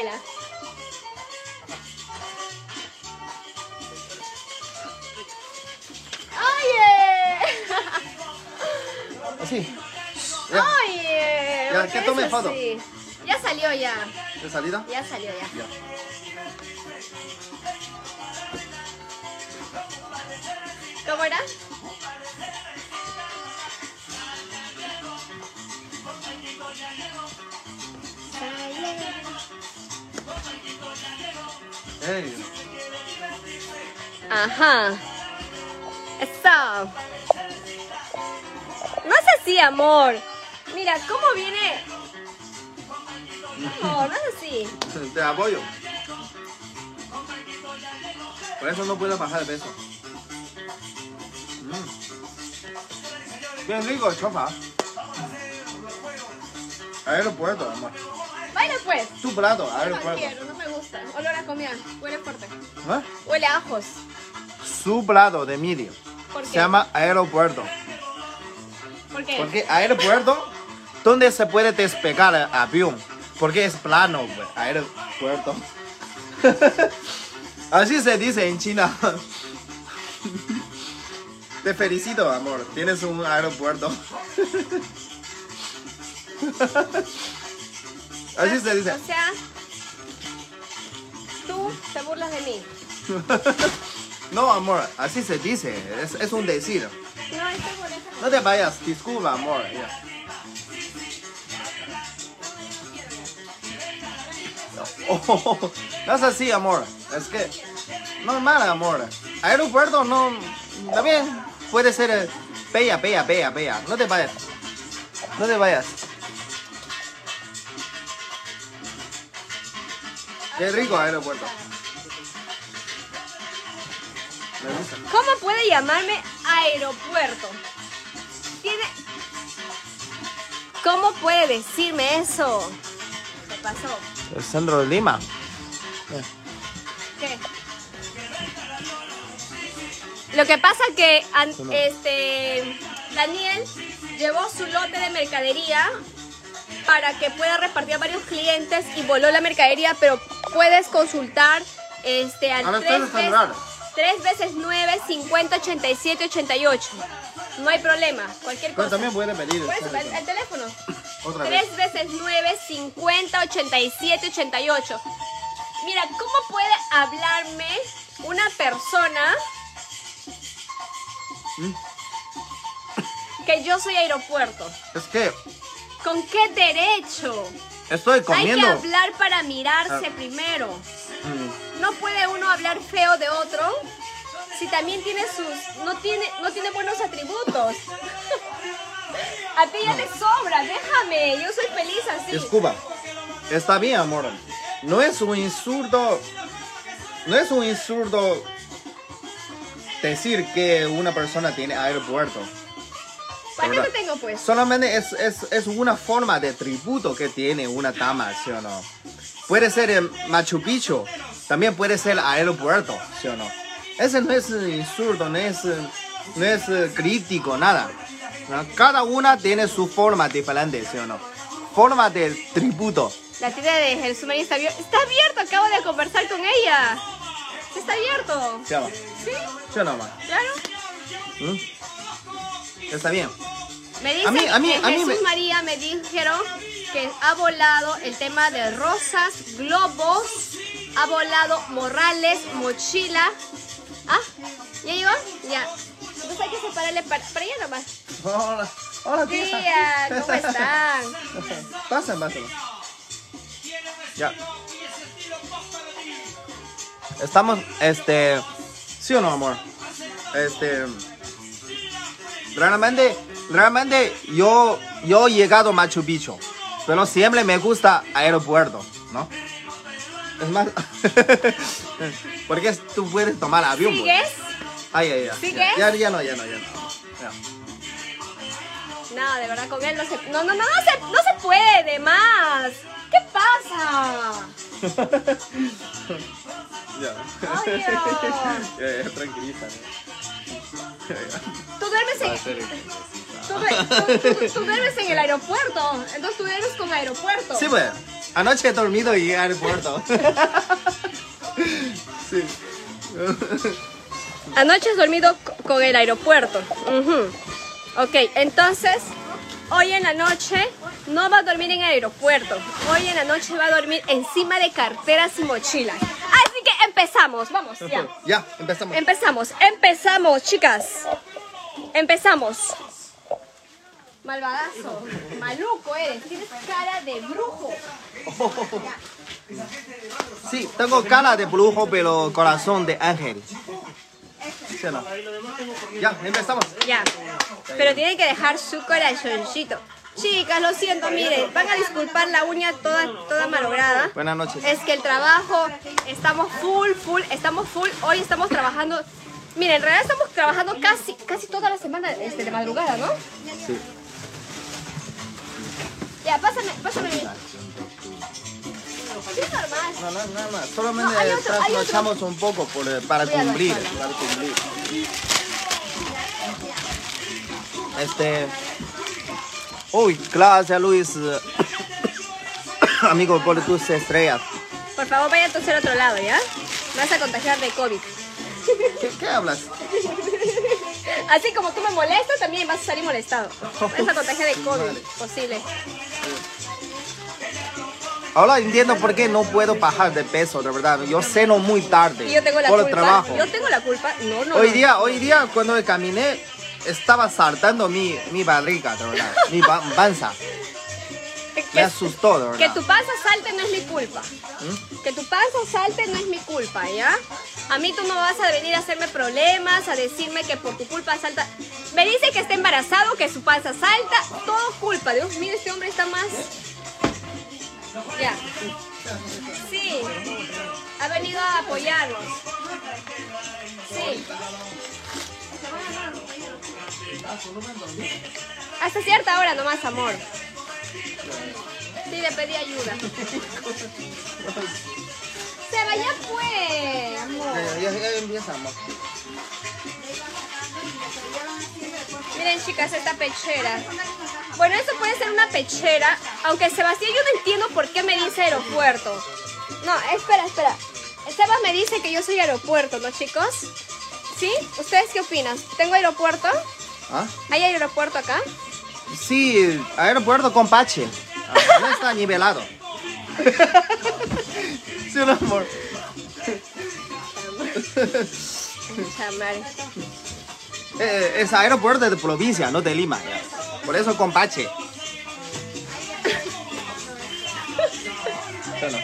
baila. ¡Oye! Así. Ya. ¡Oye! Ya, ¿por que tome foto. así? Ya salió ya. ¿De salida? Ya salió ya. Ya. ¿Cómo era? Ajá. Eso. No es así, amor. Mira, ¿cómo viene? No, no es así. Te apoyo. Por eso no puedo bajar de peso. Mm. Bien rico, chofa. Aeropuerto, amor. Baila pues. Tu plato, aeropuerto. no gusta. Olor a comida. Huele fuerte. ¿Eh? Huele a ajos. Su plato de medio. ¿Por Se qué? llama aeropuerto. ¿Por qué? Porque aeropuerto, donde se puede despegar el avión. Porque es plano, pues, aeropuerto. Así se dice en China. Te felicito, amor. Tienes un aeropuerto. Así se dice. O sea, te burlas de mí. No, amor, así se dice. Es, es un decir. No, te vayas, disculpa, amor. ya. Oh, no es así, amor. Es que normal, amor. Aeropuerto no. También puede ser eh, bella, bella, bella, bella. No te vayas. No te vayas. Qué rico aeropuerto. ¿Cómo puede llamarme aeropuerto? Tiene. ¿Cómo puede decirme eso? ¿Qué pasó? El centro de Lima. ¿Qué? Lo que pasa que an- este Daniel llevó su lote de mercadería para que pueda repartir a varios clientes y voló la mercadería, pero puedes consultar este al A ver, tres ustedes veces, celular. 3 veces 9, 50, 87, 88. No hay problema, cualquier Pero cosa. también puede pedir. Por eso, el, el teléfono. Otra vez. 3 veces 9, 50, 87, 88. Mira, ¿cómo puede hablarme una persona ¿Mm? que yo soy aeropuerto? Es que ¿Con qué derecho? estoy Hay que comiendo. hablar para mirarse Ah. primero. Mm. No puede uno hablar feo de otro si también tiene sus no tiene no tiene buenos atributos. A ti ya te sobra, déjame, yo soy feliz así. Escuba. Está bien, amor. No es un insulto. No es un insulto decir que una persona tiene aeropuerto. ¿Para qué tengo pues? Solamente es, es, es una forma de tributo que tiene una dama, ¿sí o no? Puede ser el Machu Picchu, también puede ser aeropuerto, ¿sí o no? Ese no es eh, insulto, no es, eh, no es eh, crítico, nada. ¿no? Cada una tiene su forma diferente, ¿sí o no? Forma de tributo. La tienda de Jesús María está abierta. Está abierto, acabo de conversar con ella. Está abierto. ¿Sí o no? Sí, ¿Sí o no, ma? claro. ¿Mm? Está bien. Me dice A mí- a mí- que a mí Jesús me- María me dijeron que ha volado el tema de rosas, globos, ha volado morrales, mochila. Ah, ¿ya llegó? Ya. Pues hay que separarle para, para allá nomás. Hola, hola tía. Tía, ¿cómo están? Pasen, pasen. Ya. Estamos, este, ¿sí o no, amor? Este, realmente, realmente yo, yo he llegado a Machu Picchu, pero siempre me gusta aeropuerto, ¿no? Es más, porque tú puedes tomar avión. ¿Sigues? Ay, ay, ay. ¿Sigues? Ya, ya no, ya no, ya no. Ya. No, de verdad con él no se... No, no, no, no se, no se puede más. ¿Qué pasa? Ya, ya, tranquiliza. Tú duermes en... Tú, due- tú- tú- tú duermes en el aeropuerto. Entonces tú duermes con aeropuerto. Sí, pues. Anoche he dormido y llegué al aeropuerto. sí. Anoche has dormido co- con el aeropuerto. Ujú. Ok, entonces, hoy en la noche no va a dormir en el aeropuerto. Hoy en la noche va a dormir encima de carteras y mochilas. Así que empezamos, vamos, ya. ya, empezamos. Empezamos, empezamos, chicas. Empezamos. Malvadazo, maluco eres, tienes cara de brujo. Sí, tengo cara de brujo, pero corazón de ángel. ¿Sí o no? Ya, empezamos. Ya, pero tienen que dejar su corazoncito. Chicas, lo siento, miren, van a disculpar la uña toda, toda malograda. Buenas noches. Es que el trabajo, estamos full, full, estamos full. Hoy estamos trabajando, miren, en realidad estamos trabajando casi, casi toda la semana este, de madrugada, ¿no? Sí. Ya, pásame, pásame. Es normal. No, no, nada más. Solamente No, otro, trasnochamos un poco por, eh, para cumplir. Para cumplir. Este. Uy, gracias Luis. Amigo, por tus estrellas. Por favor, vaya a toser otro lado, ¿ya? Me vas a contagiar de COVID. ¿Qué, qué hablas? Así como tú me molestas, también vas a salir molestado. Vas a contagiar de COVID, posible. Ahora entiendo por qué no puedo bajar de peso, de verdad. Yo ceno muy tarde. Y yo tengo la por culpa. el trabajo. Yo tengo la culpa. No, no. Hoy día, hoy día cuando me caminé, estaba saltando mi, mi barriga, de verdad. Mi ba- panza. Me asustó, de verdad. Que tu panza salte no es mi culpa. Que tu panza salte no es mi culpa, ¿ya? A mí tú no vas a venir a hacerme problemas, a decirme que por tu culpa salta. Me dice que está embarazado, que su panza salta. Todo culpa. Dios mío, este hombre está más. Ya. Sí. Ha venido a apoyarnos. Sí. Hasta cierta hora nomás, amor. Sí, le pedí ayuda. Seba, ya fue, amor. Ya, ya, ya empezamos. Miren, chicas, esta pechera. Bueno, eso puede ser una pechera, aunque Sebastián yo no entiendo por qué me dice aeropuerto. No, espera, espera. Sebas me dice que yo soy aeropuerto, ¿no, chicos? ¿Sí? ¿Ustedes qué opinan? ¿Tengo aeropuerto? ¿Ah? ¿Hay aeropuerto acá? Sí, aeropuerto con Pache. Ah, No está nivelado. sí, amor. Chamar. Eh, es aeropuerto de provincia, no de Lima. ya. Por eso con Pache. Bueno,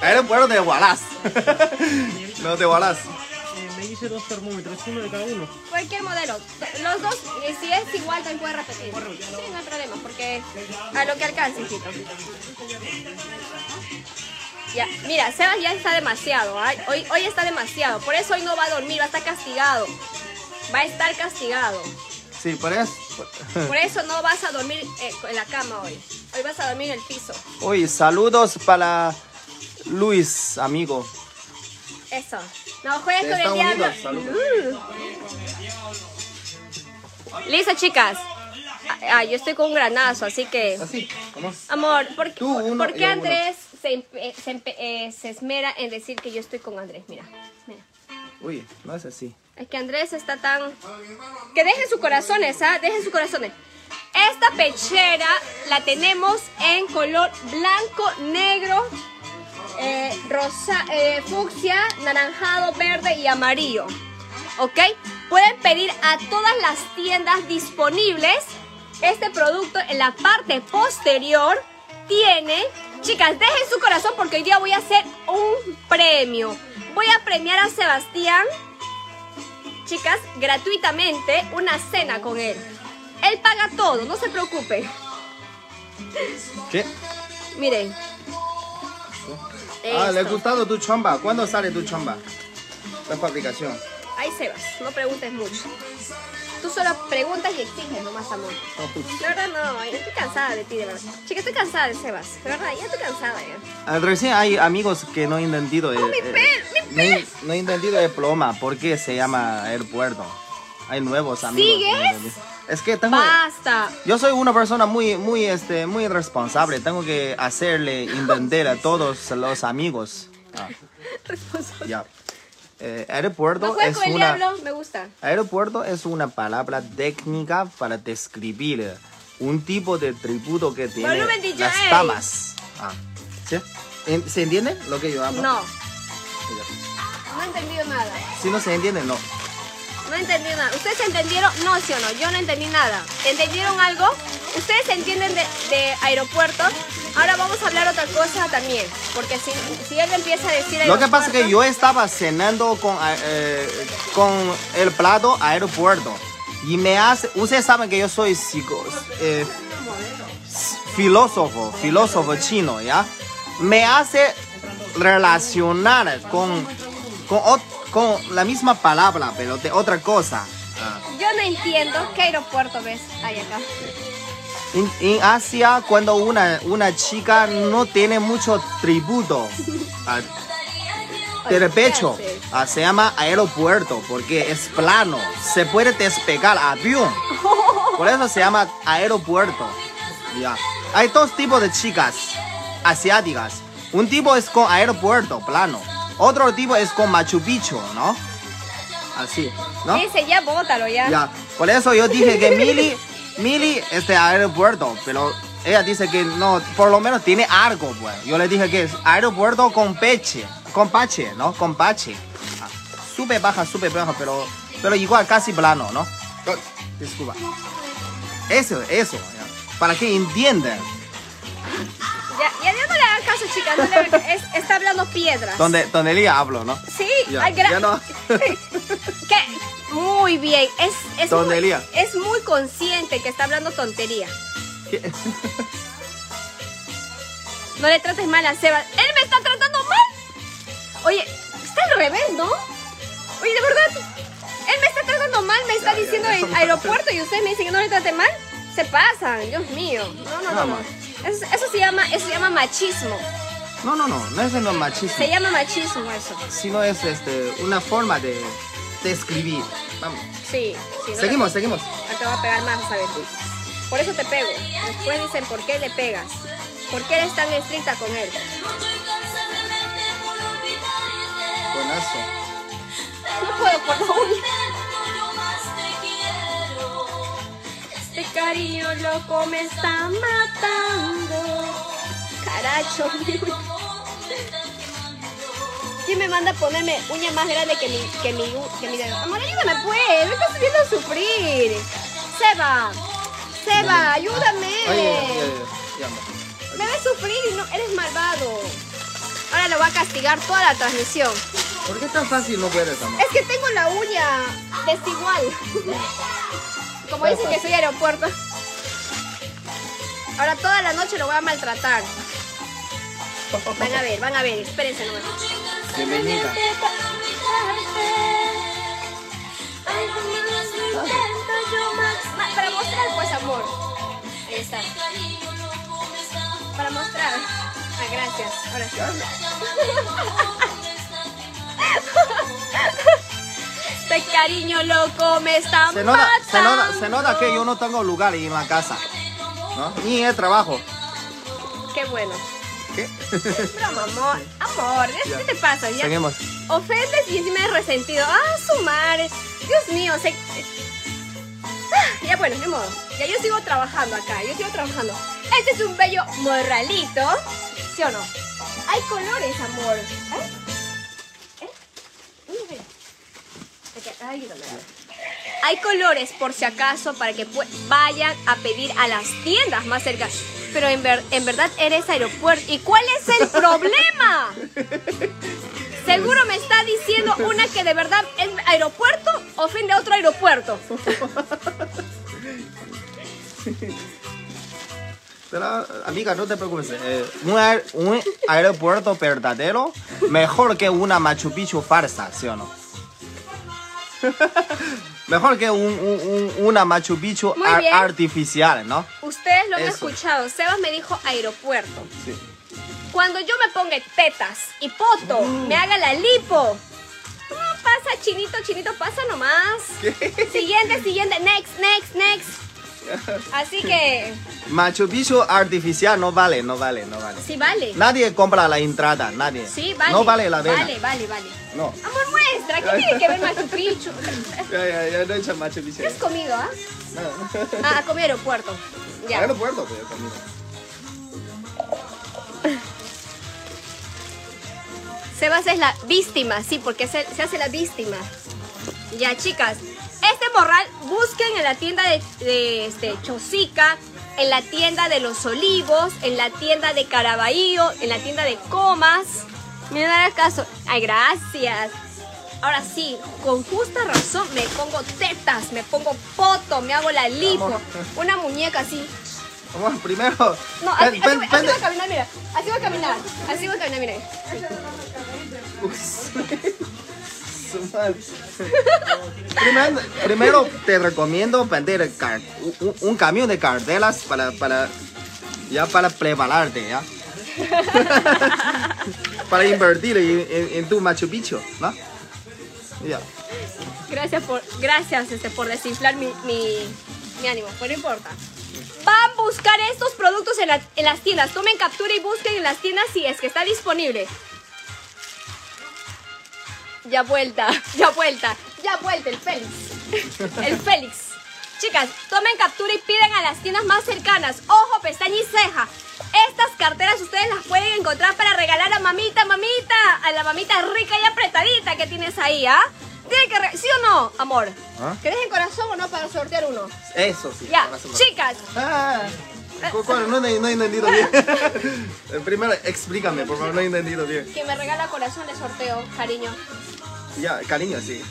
aeropuerto de Huaraz. no, de Huaraz. Eh, me hice dos termómetros, uno de cada uno. Cualquier modelo. Los dos, y si es igual, también puede repetir. Sí, no hay problema, porque a lo que alcance, hijito. Ya, mira, Sebas ya está demasiado. ¿ah? Hoy, hoy está demasiado. Por eso hoy no va a dormir, va a estar castigado. Va a estar castigado. Sí, por eso. Por eso no vas a dormir eh, en la cama hoy. Hoy vas a dormir en el piso. Oye, saludos para Luis, amigo. Eso. No juegues con el diablo. Uh. Listo, chicas. Ah, yo estoy con un granazo, así que... Así, ¿cómo? Amor, ¿por, Tú uno por qué Andrés se, empe- se eh, se esmera en decir que yo estoy con Andrés? Mira, mira. Uy, no es así. Es que Andrés está tan... Que dejen sus corazones, ¿ah? Dejen sus corazones. Esta pechera la tenemos en color blanco, negro, eh, rosa, eh, fucsia, naranjado, verde y amarillo. ¿Ok? Pueden pedir a todas las tiendas disponibles este producto en la parte posterior. Tiene, chicas, dejen su corazón porque hoy día voy a hacer un premio. Voy a premiar a Sebastián chicas, gratuitamente una cena con él. Él paga todo, no se preocupe. ¿Qué? Miren. Ah, le ha gustado tu chamba. ¿Cuándo sale tu chamba? La fabricación. Ahí Sebas, no preguntes mucho. Tú solo preguntas y exiges nomás amor. De verdad no, estoy cansada de ti, de verdad. Chica, estoy cansada de Sebas. De verdad, ya estoy cansada ya. Ah, Recién hay amigos que no han entendido. el- mi el- pe- mi no, han- no han entendido el ploma. ¿Por qué se llama aeropuerto? Hay nuevos amigos. ¿Sigues? Es que tengo... Basta. Yo soy una persona muy, muy, este, muy responsable. Tengo que hacerle entender a todos los amigos. Ah, Responsable. ya. Eh, aeropuerto es el una... diablo, me gusta. Aeropuerto es una palabra técnica para describir un tipo de tributo que tiene las damas. Ah, ¿sí? ¿En- ¿Se entiende lo que yo hablo? No, no he entendido nada. Si no se entiende, no. No he entendido nada. ¿Ustedes entendieron? No, sí o no. Yo no entendí nada. ¿Entendieron algo? ¿Ustedes entienden de, de aeropuertos? Ahora vamos a hablar otra cosa también. Porque si, si él empieza a decir Lo que pasa es que yo estaba cenando con, eh, con el plato aeropuerto. Y me hace... Ustedes saben que yo soy psico, eh, filósofo, filósofo chino, ¿ya? Me hace relacionar con, con, ot- con la misma palabra, pero de otra cosa. Ah. Yo no entiendo qué aeropuerto ves ahí acá. En, en Asia, cuando una, una chica no tiene mucho tributo ah, del pecho, se llama aeropuerto porque es plano, se puede despegar avión. Por eso se llama aeropuerto. Ya. Hay dos tipos de chicas asiáticas. Un tipo es con aeropuerto, plano. Otro tipo es con Machu Picchu, ¿no? Así, ¿no? Dice, ya bótalo ya. Ya, por eso yo dije que Mili, Mili es de aeropuerto, pero ella dice que no, por lo menos tiene algo, pues. Yo le dije que es aeropuerto con peche, con pache, ¿no? Con pache. Ah, sube, baja, sube, baja, pero, pero igual casi plano, ¿no? Oh, Disculpa. Eso, eso, para que entiendan. Ya, ya, ya no le hagan caso, chicas. No le hagan- es- está hablando piedras. Donde, donde hablo, ¿no? Sí, Ya, ay, gra- ya no. ¿Qué? Muy bien. Es, es, muy, es muy consciente que está hablando tontería. ¿Qué? No le trates mal a Seba. ¡Él me está tratando mal! Oye, está al revés, ¿no? Oye, de verdad. Él me está tratando mal, me está ya, diciendo ya. en aeropuerto y ustedes me dicen que no le trate mal. Se pasan, Dios mío. No, no, no, no. Eso, eso se llama, eso se llama machismo. No, no, no, no es no machismo. Se llama machismo eso. sino es este, una forma de, de escribir. Vamos. Sí, sí. no Seguimos, seguimos. le- Te va a pegar más, ¿sabes? Por eso te pego. Después dicen, ¿por qué le pegas? ¿Por qué eres tan estricta con él? Buenazo. No puedo por la uña. Cariño loco me está matando. Caracho. ¿Quién me manda a ponerme uña más grande que mi, que mi, que mi dedo? Amor, ayúdame pues, me estás viendo sufrir. Seba, Seba, ayúdame. Amor. Me ves sufrir y no, eres malvado. Ahora lo voy a castigar toda la transmisión. ¿Por qué tan fácil no puedes, amor? Es que tengo la uña desigual. Como dicen que soy aeropuerto. Ahora toda la noche lo voy a maltratar. Van a ver, van a ver, espérense nomás. Bienvenida. Para mostrar pues amor. Ahí está. Para mostrar. Ah, gracias. Ahora sí. Cariño loco me está Se nota, se, nota, matando. se nota que yo no tengo lugar en la casa. ¿no? Ni el trabajo. Qué bueno. ¿Qué? Broma, amor. Amor, ¿qué te pasa? Ya Seguimos. ofendes y encima es resentido. Ah, su madre. Dios mío, se... Ah, Ya bueno, de modo. Ya yo sigo trabajando acá, yo sigo trabajando. Este es un bello morralito. ¿Sí o no? Hay colores, amor. ¿Eh? Hay colores por si acaso para que vayan a pedir a las tiendas más cerca. Pero en, ver- en verdad eres aeropuerto. ¿Y cuál es el problema? Seguro me está diciendo una que de verdad es aeropuerto ofende a otro aeropuerto. Pero, amiga, no te preocupes. eh, un, aer- un aeropuerto verdadero mejor que una Machu Picchu farsa, ¿sí o no? mejor que un, un- un- una Machu Picchu ar- artificial, ¿no? Ustedes lo han Eso. escuchado. Sebas me dijo aeropuerto. Sí. Cuando yo me ponga tetas y poto, me haga la lipo, no pasa pasa, chinito, chinito, pasa nomás. Siguiente, siguiente, next, next, next. Así que, Machu Picchu artificial no vale, no vale, no vale. sí vale. Nadie compra la entrada, nadie. Sí, vale. No vale la pena. Vale, vale, vale. No. Amor, muestra, ¿qué tiene que ver Machu Picchu? Ya, ya, ya no he hecho Machu Picchu. ¿Qué has comido, ah? No. Ah, comí aeropuerto. Ya. Aeropuerto, pues, comida. Sebas es la víctima, sí, porque se, se hace la víctima. Ya, chicas. Este morral busquen en la tienda de, de, este, Chosica, en la tienda de Los Olivos, en la tienda de Caraballo, en la tienda de Comas. Miren, hagan caso. Ay, gracias. Ahora sí, con justa razón me pongo tetas, me pongo poto, me hago la lipo. Una muñeca así. Vamos, primero. No, así, pen- así, pen- voy- así pen- voy a caminar, mira. Así voy a caminar. Así voy a caminar, mira. Madre. Primero, te recomiendo vender un, camión de cartelas para, para ya para prepararte, ¿ya? para invertir en, tu Machu Picchu, ¿no? Gracias por, gracias este, por desinflar mi, mi, ánimo, pero no importa. Van a buscar estos productos en, en las tiendas. Tomen captura y busquen en las tiendas si es que está disponible. Ya vuelta, ya vuelta, ya vuelta el Félix. El Félix. Chicas, tomen captura y piden a las tiendas más cercanas. Ojo, pestaña y ceja. Estas carteras ustedes las pueden encontrar para regalar a mamita, mamita. A la mamita rica y apretadita que tienes ahí, ¿ah? Tiene que re- ¿Sí o no, amor? ¿Ah? ¿Querés en corazón o no para sortear uno? Eso sí. Ya, chicas, Ah, ¿cu- cuál? no, no he entendido bien. Primero explícame, por favor, no he entendido bien. quien me regala corazón le sorteo, cariño. Ya, cariño, sí.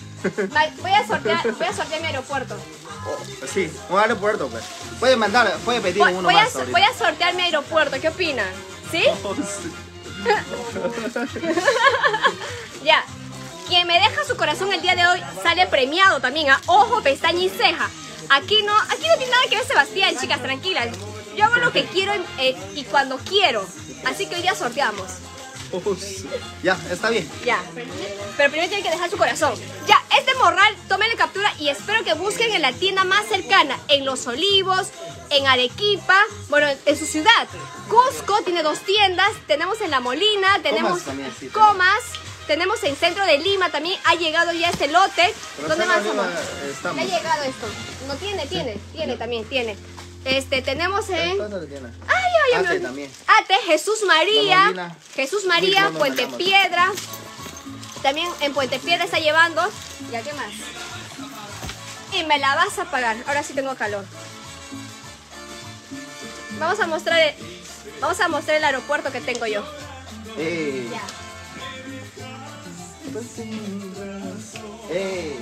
Voy a sortear, voy a sortear mi aeropuerto. Oh, sí, un aeropuerto, pues. Puede mandar, puede pedir Voy, uno voy a, más ahorita. voy a sortear mi aeropuerto, ¿qué opinan? ¿Sí? Oh, sí. Ya. Quien me deja su corazón el día de hoy sale premiado también, ¿ah? Ojo, pestaña y ceja. Aquí no, aquí no tiene nada que ver Sebastián, chicas, tranquilas. Yo hago lo que quiero eh, y cuando quiero. Así que hoy día sorteamos. Oh, sí. Ya, está bien. Ya. Pero primero tienen que dejar su corazón. Ya, este morral, tómenle captura y espero que busquen en la tienda más cercana, en Los Olivos, en Arequipa, bueno, en su ciudad. Cusco tiene dos tiendas, tenemos en La Molina, tenemos también, sí, Comas, tenemos en Centro de Lima también, ha llegado ya este lote. Pero ¿Dónde más, Lima, estamos. ha llegado esto. No tiene, tiene, tiene también, tiene. Este, tenemos en... ¿Dónde tiene? Ay, ay, ay, Ate también. Ate, Jesús María. Jesús María, Puente. Piedra. También en Puente Piedra está llevando. ¿Ya qué más? Y me la vas a pagar. Ahora sí tengo calor. Vamos a mostrar el, vamos a mostrar el aeropuerto que tengo yo. ¡Ey! Ya. ¡Ey!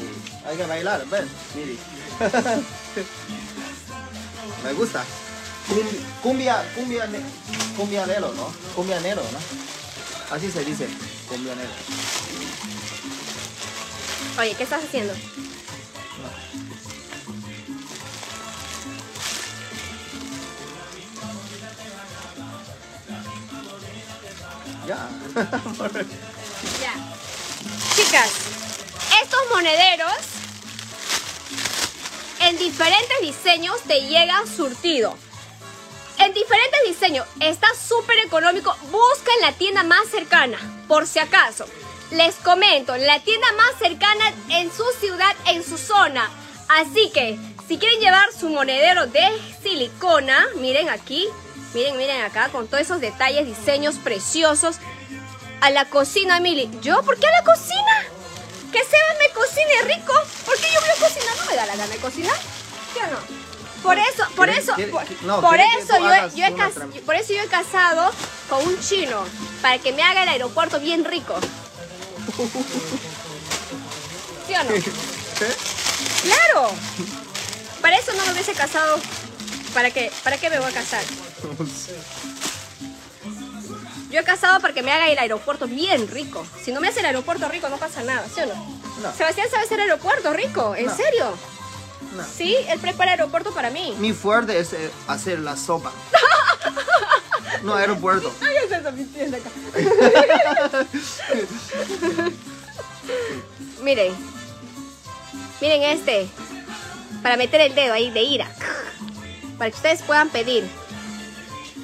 Hay que bailar, ven, miri. Me gusta. Cum- Cumbia, cumbia, ne- cumbianero, ¿no? Cumbianero, ¿no? Así se dice, cumbianero. Oye, ¿qué estás haciendo? Ya. Ya. Chicas, estos monederos en diferentes diseños te llega surtido. En diferentes diseños, está súper económico. Busca en la tienda más cercana, por si acaso. Les comento, la tienda más cercana en su ciudad, en su zona. Así que, si quieren llevar su monedero de silicona, miren aquí, miren, miren acá, con todos esos detalles, diseños preciosos. A la cocina, Mili. ¿Yo? ¿Por qué a la cocina? Que Sebas me cocine rico. ¿Por qué yo voy a cocinar? No me da la gana de cocinar. ¿Sí o no? Por eso, por ¿Quiere- eso, por, no, eso yo, he- yo he cas- por eso yo he casado con un chino para que me haga el aeropuerto bien rico. ¿Sí o no? Claro. Para eso no me hubiese casado. ¿Para qué? ¿Para qué me voy a casar? Yo he casado para que me haga el aeropuerto bien rico. Si no me hace el aeropuerto rico, no pasa nada, ¿sí o no? No. Sebastián sabe hacer aeropuerto rico, ¿en No. serio? No. Sí, él prepara aeropuerto para mí. Mi fuerte es eh, hacer la sopa. No, aeropuerto. Ay, acá. Miren, Miren este. Para meter el dedo ahí de ira. Para que ustedes puedan pedir.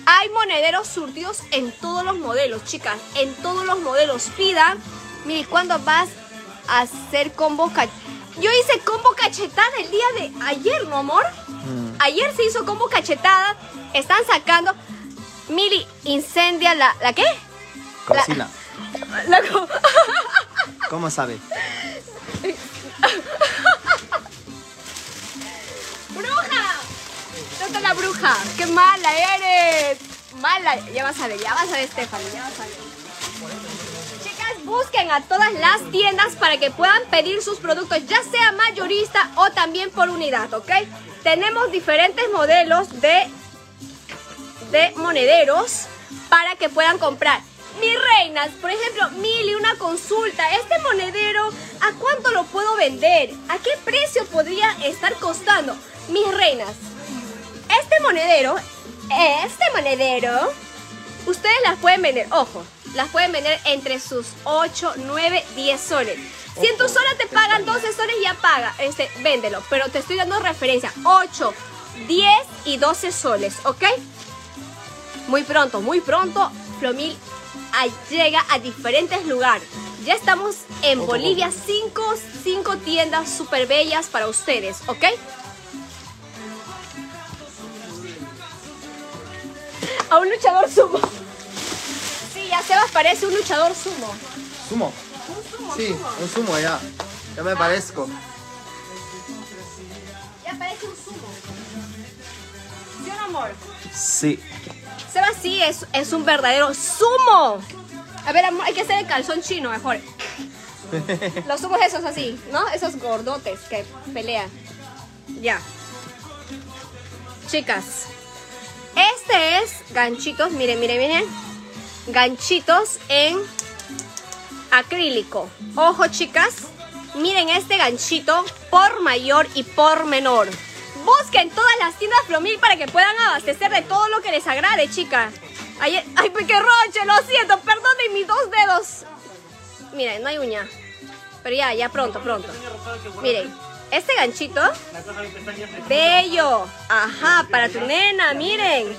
Hay monederos surtidos en todos los modelos, chicas. En todos los modelos. Pidan. Mire, ¿cuándo vas a hacer combo cach- Yo hice combo cachetada el día de ayer, ¿no, amor? Mm. Ayer se hizo combo cachetada. Están sacando. Mili, incendia la. ¿La qué? Cocina. La co- ¿Cómo sabe? ¡Bruja! ¿Dónde está la bruja? ¡Qué mala eres! Mala. Ya vas a ver, ya vas a ver, Stephanie, ya vas a ver. Chicas, busquen a todas las tiendas para que puedan pedir sus productos, ya sea mayorista o también por unidad, ¿ok? Tenemos diferentes modelos de, de monederos para que puedan comprar. Mis reinas, por ejemplo, Mili, una consulta. Este monedero, ¿a cuánto lo puedo vender? ¿A qué precio podría estar costando? Mis reinas, este monedero, este monedero, ustedes las pueden vender, ojo, las pueden vender entre sus 8, 9, 10 soles. Si en tu sola te pagan 12 soles, ya paga, este, véndelo. Pero te estoy dando referencia, 8, 10 y 12 soles, ¿ok? Muy pronto, muy pronto, Flomil llega a diferentes lugares. Ya estamos en Bolivia, 5 cinco tiendas súper bellas para ustedes, ¿ok? A un luchador sumo. Sí, ya Sebas parece un luchador sumo. ¿Sumo? Un sumo, Sí, sumo. un sumo ya. Ya me parezco. Ya parece un sumo. ¿Sí o no, amor? Sí. Sebas sí es, es un verdadero sumo. A ver, amor, hay que hacer el calzón chino mejor. Los sumos esos así, ¿no? Esos gordotes que pelean. Ya. Chicas, este es ganchitos, miren, miren, miren. Ganchitos en acrílico. Ojo, chicas. Miren este ganchito por mayor y por menor. Busquen todas las tiendas Flomil para que puedan abastecer de todo lo que les agrade, chicas. Ay, ay, pequerroche, lo siento, perdonen mis dos dedos. Miren, no hay uña. Pero ya, ya pronto, pronto. Miren, este ganchito, bello. Ajá, para tu nena, miren.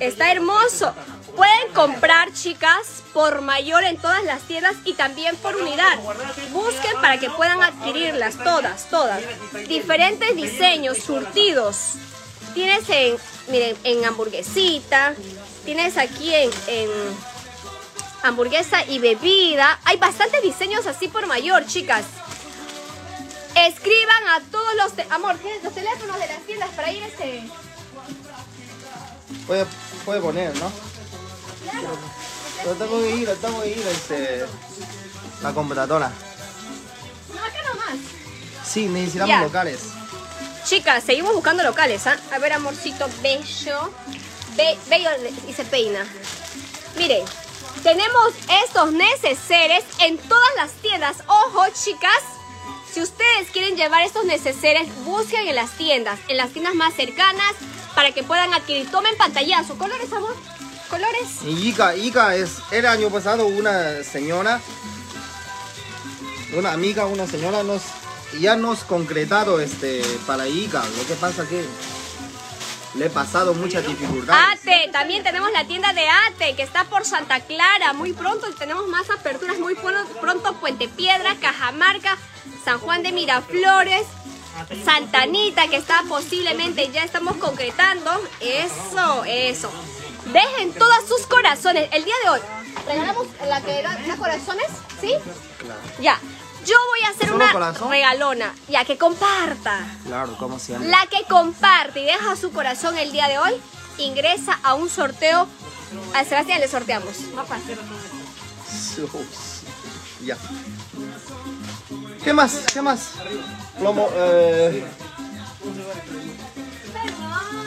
Está hermoso. Pueden comprar, chicas, por mayor en todas las tiendas y también por unidad. Busquen para que puedan adquirirlas todas, todas. Diferentes diseños, surtidos. Tienes en, miren, en hamburguesita. Tienes aquí en, en hamburguesa y bebida. Hay bastantes diseños así por mayor, chicas. Escriban a todos los... te- Amor, ¿tienes los teléfonos de las tiendas para ir este... Puede, puede poner, ¿no? Pero tengo que ir, tengo que ir este, la computadora. No, acá nomás. Sí, necesitamos locales. Chicas, seguimos buscando locales, ¿ah? A ver, amorcito bello. Be- bello y se peina. Miren, tenemos estos neceseres en todas las tiendas. Ojo, chicas. Si ustedes quieren llevar estos neceseres, busquen en las tiendas, en las tiendas más cercanas, para que puedan adquirir. Tomen pantallazo. ¿Colores, amor? ¿Colores? Y Ica, Ica es, el año pasado una señora, una amiga, una señora nos ya nos concretado este para Ica. Lo que pasa que le he pasado muchas dificultades. Ate, también tenemos la tienda de Ate que está por Santa Clara. Muy pronto tenemos más aperturas. Muy pronto, pronto Puente Piedra, Cajamarca, San Juan de Miraflores, Santa Anita que está posiblemente ya estamos concretando. Eso, eso. Dejen todas sus corazones. El día de hoy regalamos la que da corazones, ¿sí? Claro, Ya. Yo voy a hacer ¿Solo una corazón? regalona. Ya que comparta. claro, como siempre. La que comparte y deja su corazón el día de hoy, ingresa a un sorteo. A Sebastián le sorteamos. No pasa. Ya. ¿Qué más? ¿Qué más? Plomo, eh,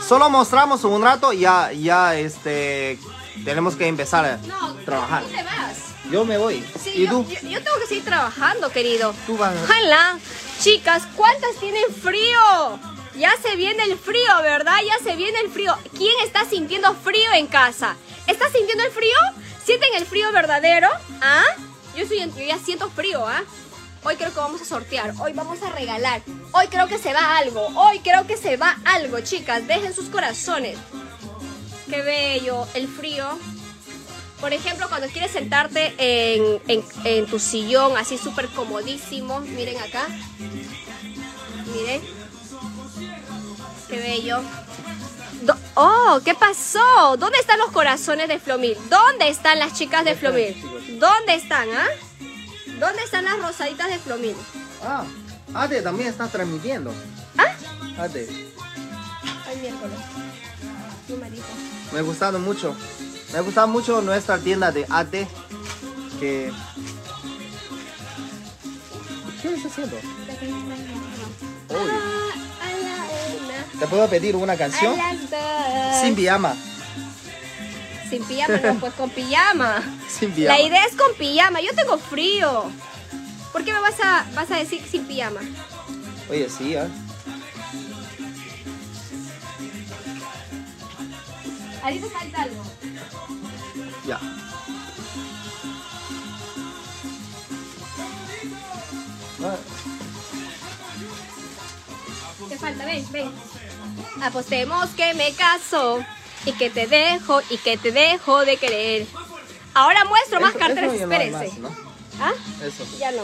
solo mostramos un rato y ya, ya este, tenemos que empezar a No, trabajar. tú te vas. Yo me voy. Sí, ¿Y yo, tú? yo- yo tengo que seguir trabajando, querido. Tú vas. Ojalá. Chicas, ¿cuántas tienen frío? Ya se viene el frío, ¿verdad? Ya se viene el frío. ¿Quién está sintiendo frío en casa? ¿Estás sintiendo el frío? ¿Sienten el frío verdadero? ¿Ah? Yo, soy, yo ya siento frío, ¿ah? Hoy creo que vamos a sortear, hoy vamos a regalar, hoy creo que se va algo, hoy creo que se va algo, chicas. Dejen sus corazones. Qué bello, el frío. Por ejemplo, cuando quieres sentarte en, en- en tu sillón, así súper comodísimo, miren acá. Miren. Qué bello. Do- oh, ¿qué pasó? ¿Dónde están los corazones de Flomil? ¿Dónde están las chicas de Flomil? ¿Dónde están, ah? ¿Dónde están las rosaditas de Flomil? Ah, Ade también está transmitiendo. ¿Ah? Ade. Ay, miércoles. Mi marido. Me ha gustado mucho. Me ha gustado mucho nuestra tienda de AD. Que. ¿Qué estás haciendo? Uy, Ah, ¿Te puedo pedir una canción? Sin pijama. Sin pijama, no, pues con pijama. Sin pijama. La idea es con pijama. Yo tengo frío. ¿Por qué me vas a, vas a decir sin pijama? Oye, sí, ¿eh? Ahí te falta algo. Ya. Ah, Te falta, ven, ven. Apostemos que me caso y que te dejo y que te dejo de querer. Ahora muestro más eso- carteras, eso no espérense. más, ¿no? ¿Ah? Eso, Ya no.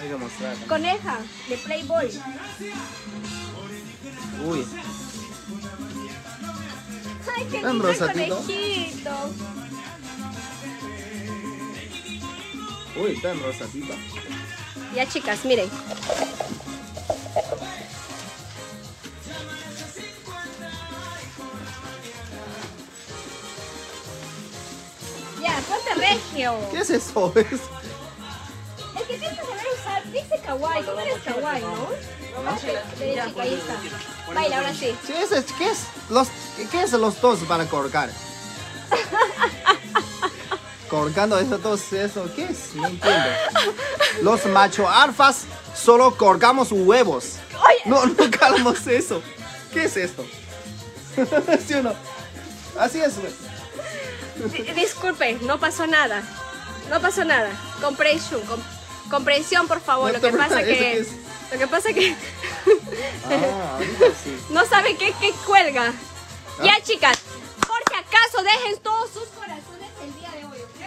hay que mostrar. Coneja de Playboy. Uy, Ay, qué lindo el conejito. uy, está en rosadita. Ya, chicas, miren. Ya, ponte regio. ¿Qué es eso? Es- Es que tienes que saber usar. Dice kawaii. Tú no eres kawaii, ¿no? Ven, chica, ahí está. Baila, ahora sí. Sí, es- ¿Qué es? Los, ¿Qué es los dos para colgar? Colgando esos dos, eso, ¿qué es? No entiendo. Los macho alfas solo colgamos huevos. Oye. No, no calmos eso. ¿Qué es esto? ¿Sí o no? Así es, güey. Di- Disculpe, no pasó nada. No pasó nada. Comprensión, com- comprensión, por favor. No Lo que pasa ¿eso que... es? Lo que pasa que... Ah, sí. No sabe qué, qué cuelga. ¿Ah? Ya, chicas, por si acaso dejen todos sus corazones el día de hoy, ¿ok?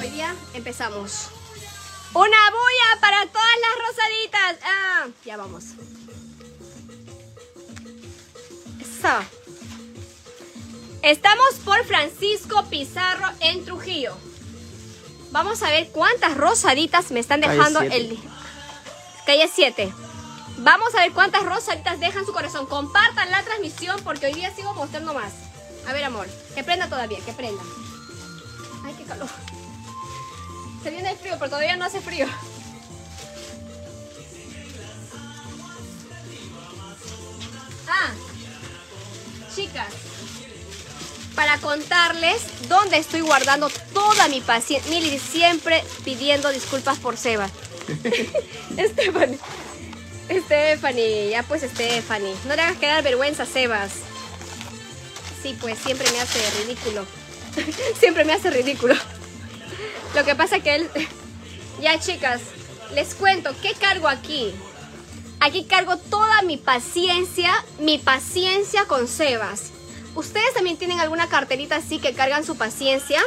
Hoy día empezamos. Una bulla para todas las rosaditas. Ah, ya vamos. Eso. Estamos por Francisco Pizarro en Trujillo. Vamos a ver cuántas rosaditas me están Calle dejando siete. el calle 7. Vamos a ver cuántas rosaditas dejan su corazón. Compartan la transmisión porque hoy día sigo mostrando más. A ver, amor, que prenda todavía, que prenda. Ay, qué calor. Se viene el frío, pero todavía no hace frío. Ah, chicas, para contarles dónde estoy guardando toda mi paciencia. Mili siempre pidiendo disculpas por Seba. Stephanie. Stephanie, ya pues Stephanie. No le hagas quedar vergüenza, Sebas. Sí, pues siempre me hace ridículo. siempre me hace ridículo. Lo que pasa que él... ya, chicas, les cuento, ¿qué cargo aquí? Aquí cargo toda mi paciencia, mi paciencia con Sebas. ¿Ustedes también tienen alguna carterita así que cargan su paciencia?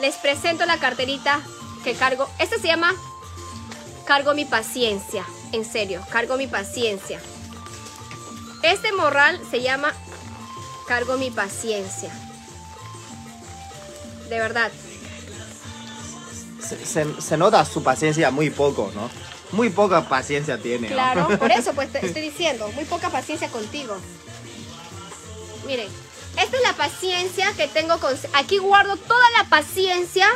Les presento la carterita que cargo. Esta se llama Cargo mi paciencia. En serio, cargo mi paciencia. Este morral se llama Cargo mi paciencia. De verdad. Se, se- se nota su paciencia muy poco, ¿no? Muy poca paciencia tiene. ¿no? Claro, por eso pues te estoy diciendo, muy poca paciencia contigo. Miren, esta es la paciencia que tengo con... Aquí guardo toda la paciencia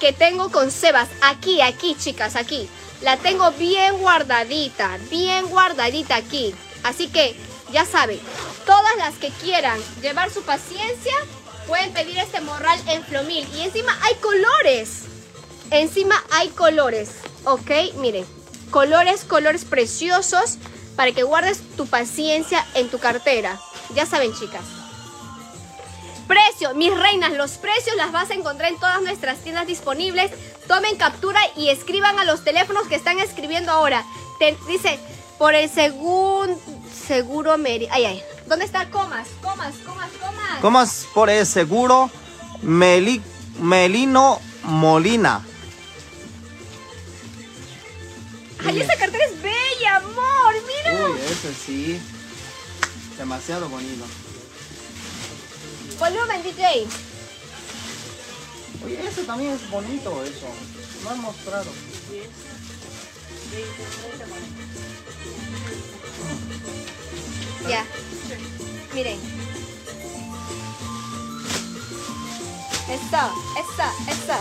que tengo con Sebas. Aquí, aquí, chicas, aquí. La tengo bien guardadita, bien guardadita aquí. Así que, ya saben, todas las que quieran llevar su paciencia, pueden pedir este morral en Flomil. Y encima hay colores. Encima hay colores, ¿ok? Miren, colores, colores preciosos para que guardes tu paciencia en tu cartera. Ya saben, chicas. Precio, mis reinas, los precios las vas a encontrar en todas nuestras tiendas disponibles. Tomen captura y escriban a los teléfonos que están escribiendo ahora. Te- dice, por el segundo seguro Meri. Ay, ay. ¿Dónde está? Comas, comas, comas, comas. ¿Cómo es por el seguro Meli- Melino Molina? Ay, esa cartera es bella, amor. Mira. Uy, ese sí. Demasiado bonito. Volumen, DJ. Oye, ese también es bonito, eso. No han mostrado. Ya. Miren. Esta, esta, esta.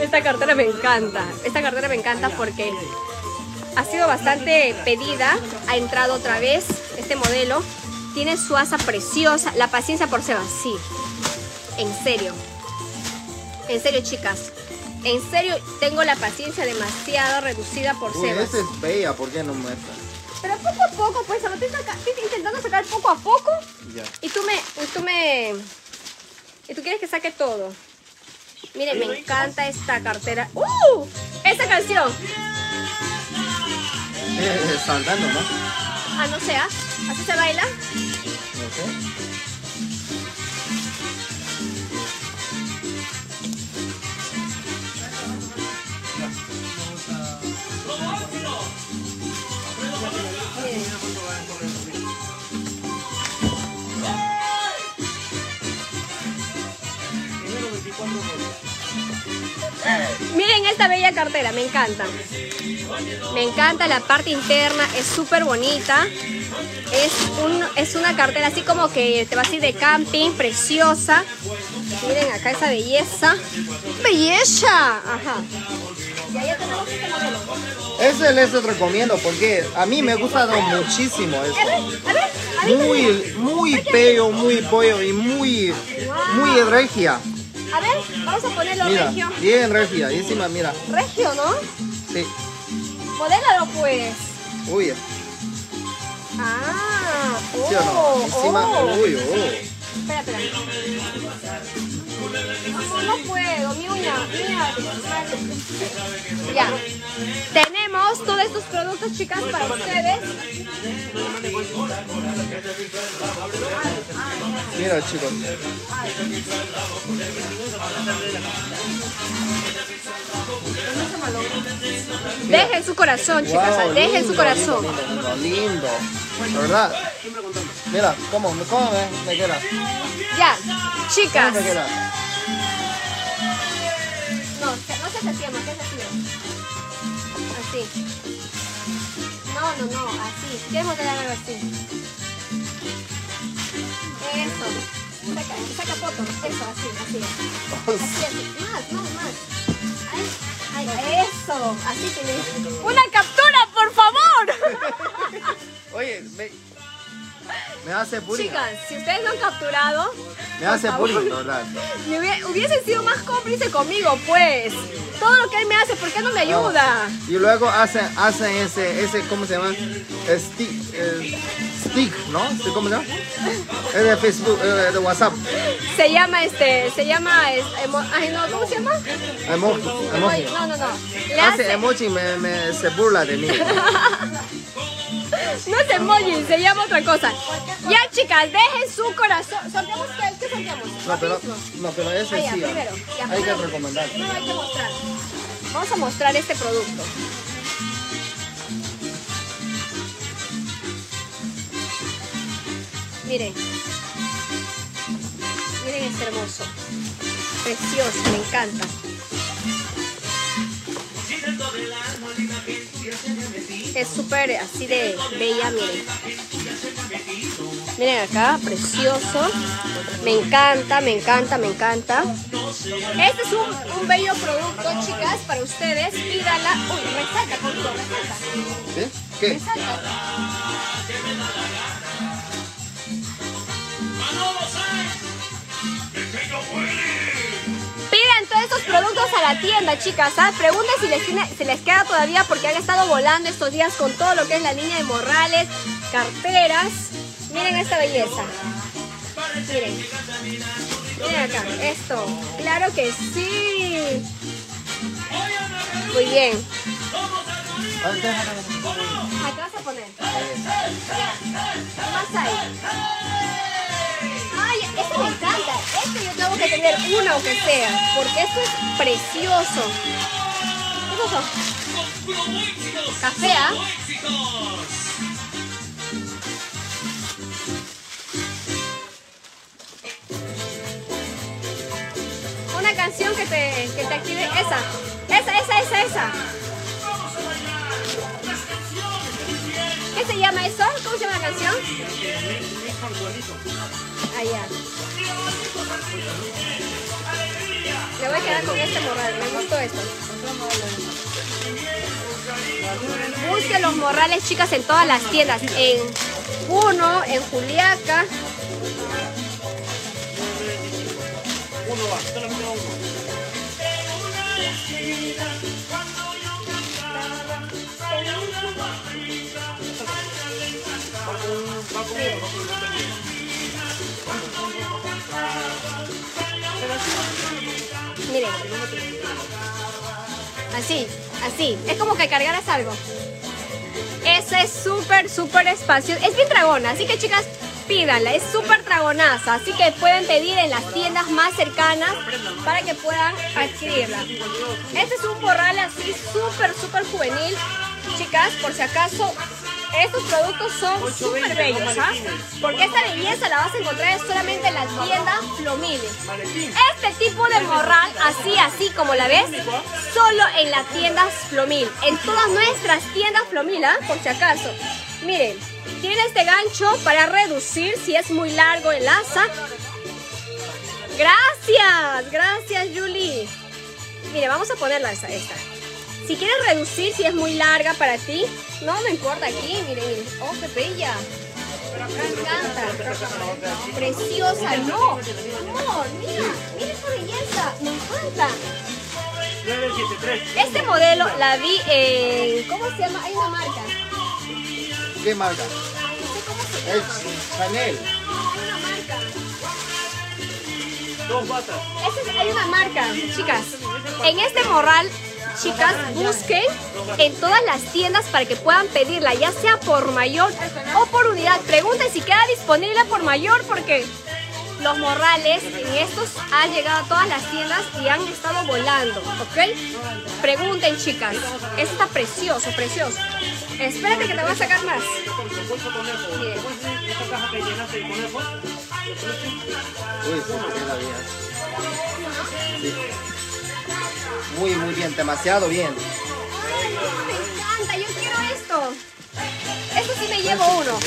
Esta cartera me encanta. Esta cartera me encanta porque ha sido bastante pedida. Ha entrado otra vez este modelo. Tiene su asa preciosa. La paciencia por Seba, sí. En serio. En serio, chicas. En serio, tengo la paciencia demasiado reducida por Uy, Sebas. ese es bella, ¿por qué no muestra? Pero poco a poco, pues, lo estoy, saca- estoy intentando sacar poco a poco. Ya. Y tú me, y tú me, y tú quieres que saque todo. Miren, me encanta esta cartera. ¡Uh! Esa canción. Eh, saltando, ¿no? Ah, no sé, ¿ah? ¿Así se baila? No sé. Miren esta bella cartera, me encanta. Me encanta la parte interna, es súper bonita. Es, un, es una cartera así como que te vas a ir de camping, preciosa. Miren acá esa belleza. ¡Belleza! Ajá. Ese les recomiendo porque a mí me ha gustado muchísimo eso. ver. Muy, muy bello, muy pollo y muy, muy regia. A ver, vamos a ponerlo Mira, regio. bien regia. Y encima, mira. Regio, ¿no? Sí. Modélalo pues. Uy, Ah, oh, ¿sí no? Encima, oh. uy, oh. Espera, espera. No, puedo, mi uña. Ya. Tenemos todos estos productos, chicas, para ustedes. Mira, chicos. Dejen su corazón, chicas, Wow, dejen su corazón. Lindo, lindo, ¿Verdad? Mira, ¿cómo, cómo me, me queda? Ya, ¿Cómo chicas. me queda? No, no se hacía, más que se hacía. Así. No, no, no, así. ¿Quieres modelar algo así? Eso. Saca, saca fotos. Eso, así, así. Así, así. Más, más, más. Ay, ay, eso. Así tienes. ¡Una captura, por favor! Oye, me, me hace bullying. Chicas, si ustedes no han capturado, Me hace bullying, ¿verdad? hubiesen sido más cómplice conmigo, pues. Todo lo que él me hace, ¿por qué no me ayuda? Y luego hacen, hacen ese, ese, ¿cómo se llama? Stick, eh, stick, ¿no? ¿Cómo se llama? Es de Facebook, eh, de WhatsApp. Se llama este, se llama, es- emo- ay no, ¿cómo se llama? Emoji, emoji. No, no, no. Le Hace hace, emoji y me, me, se burla de mí. no es emoji, se llama otra cosa. Ya chicas, dejen su corazón. ¿Sorteamos qué? ¿Qué sorteamos? No, pero, no, pero ese Ah, ya, sí. primero. Ya, Hay que recomendar. No, hay que mostrar. Vamos a mostrar este producto. Miren. Miren este hermoso. Precioso, me encanta. Es súper así de bella, miren. Miren acá, precioso. Me encanta, me encanta, me encanta. Este es un, un bello producto, chicas, para ustedes. Pídala. Uy, resaca, conmigo, resaca. ¿Sí? ¿Qué? Pidan todos estos productos a la tienda, chicas. ¿ah? Pregunten si les, tiene- si les queda todavía porque han estado volando estos días con todo lo que es la línea de morrales, carteras. Miren esta belleza. Miren. Miren acá, esto. Claro que sí. Muy bien. Acá vas a poner. Más ahí. Ay, este me Este yo tengo que tener sea. Porque esto es precioso. ¿Qué? Café, ¿ah? Una canción que te, que te active. Esa. Esa, esa, esa, esa. ¿Qué se llama eso? ¿Cómo se llama la canción? Ah, ya. Me voy a quedar con este morral, me gustó esto. Busquen los morrales, chicas, en todas las tiendas. En Puno, en Juliaca. Uno. Va Así, así. Es como que cargaras algo. Ese es súper, súper espacio. Es bien dragona, así que chicas, pídanla. Es súper dragonaza, así que pueden pedir en las tiendas más cercanas para que puedan adquirirla. Este es un porral así súper, súper juvenil. Chicas, por si acaso, estos productos son súper bellos, ¿ah? Porque esta belleza la vas a encontrar solamente en la tienda Flomil. Maletín. Este tipo de morral, así, así como la ves, solo en las tiendas Flomil. En todas nuestras tiendas Flomil, ¿ah? por si acaso. Miren, tiene este gancho para reducir si es muy largo el asa. Gracias, gracias Julie. Mire, vamos a ponerla esa, esta. Si quieres reducir, si es muy larga para ti, no, no importa aquí, miren, miren. Oh, qué bella. Me encanta. Preciosa, no. No, mira, mira esta belleza. Me encanta. 973. Este modelo la vi en. ¿Cómo se llama? Hay una marca. ¿Qué marca? No sé cómo se llama. Es Chanel. Hay una marca. Dos batas. Este es- hay una marca, chicas. En este morral, chicas, busquen en todas las tiendas para que puedan pedirla, ya sea por mayor o por unidad. Pregunten si queda disponible por mayor porque los morrales en estos han llegado a todas las tiendas y han estado volando, ¿ok? Pregunten, chicas. Este está precioso, precioso. Espérate que te voy a sacar más. Con Muy, muy bien, demasiado bien. Ay, no, me encanta, yo quiero esto. Esto sí me llevo uno.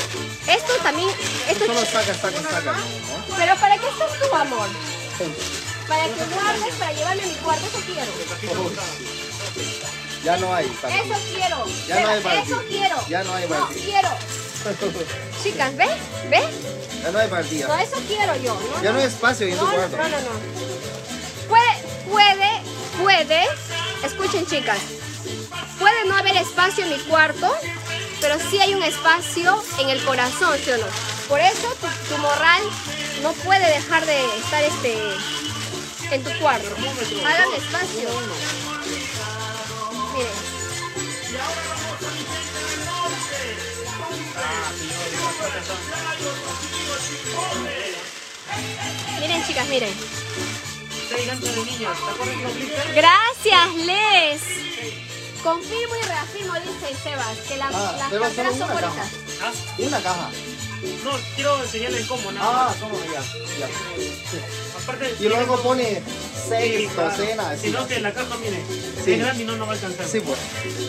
Esto también, esto Solo saca, saca, saca. ¿no? Pero ¿para qué estás tú, amor? Para que guardes, para llevarme a mi cuarto, eso quiero. Ya no hay. para ti. Eso quiero. Ya no hay para ti. Eso quiero. Ya no hay para No, ti. quiero. Chicas, ¿ve? ¿Ve? Ya no hay partida. No, eso quiero yo. No, Ya no hay espacio en tu no, no, cuarto. no, no, no. Puede, puede, puede. Escuchen, chicas. Puede no haber espacio en mi cuarto, pero sí hay un espacio en el corazón, ¿sí o no? Por eso tu, tu morral no puede dejar de estar este en tu cuarto. Hagan espacio. Miren. Miren, chicas, miren. Gracias, Les. Confirmo y reafirmo, dice Sebas, que la- Ah, las son una bonitas. ¿Ah? Una caja. No, quiero enseñarle cómo, nada Ah, más. ¿cómo? Ya. ya. Sí. Aparte, Y luego pone seis claro. docenas. Si no, que la caja, mire, Sí. es grande y no nos va a alcanzar. Sí, pues.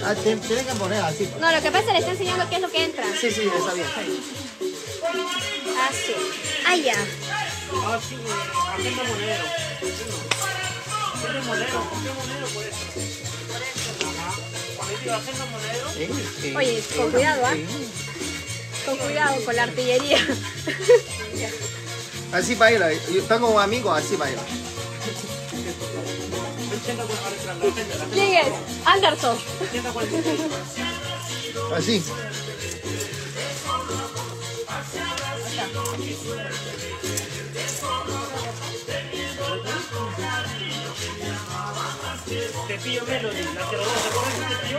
Ah, te- tienen que poner así. pues. No, lo que pasa es que le está enseñando qué es lo que entra. Sí, sí, está bien. Así. Ah, ya. Ah, sí, eh, agenda monedero. Agenda monedero, ¿por qué monedero? Por eso. Ajá. Cuando digo agenda monedero, Sí, sí, Oye, con cuidado, ¿ah? sí. Con cuidado con la artillería. Así baila. Yo tengo un amigo, así baila. 80 por la agenda, la agenda. ¿Quién es? Anderson. 146. Así. Cepillo Melody, la que lo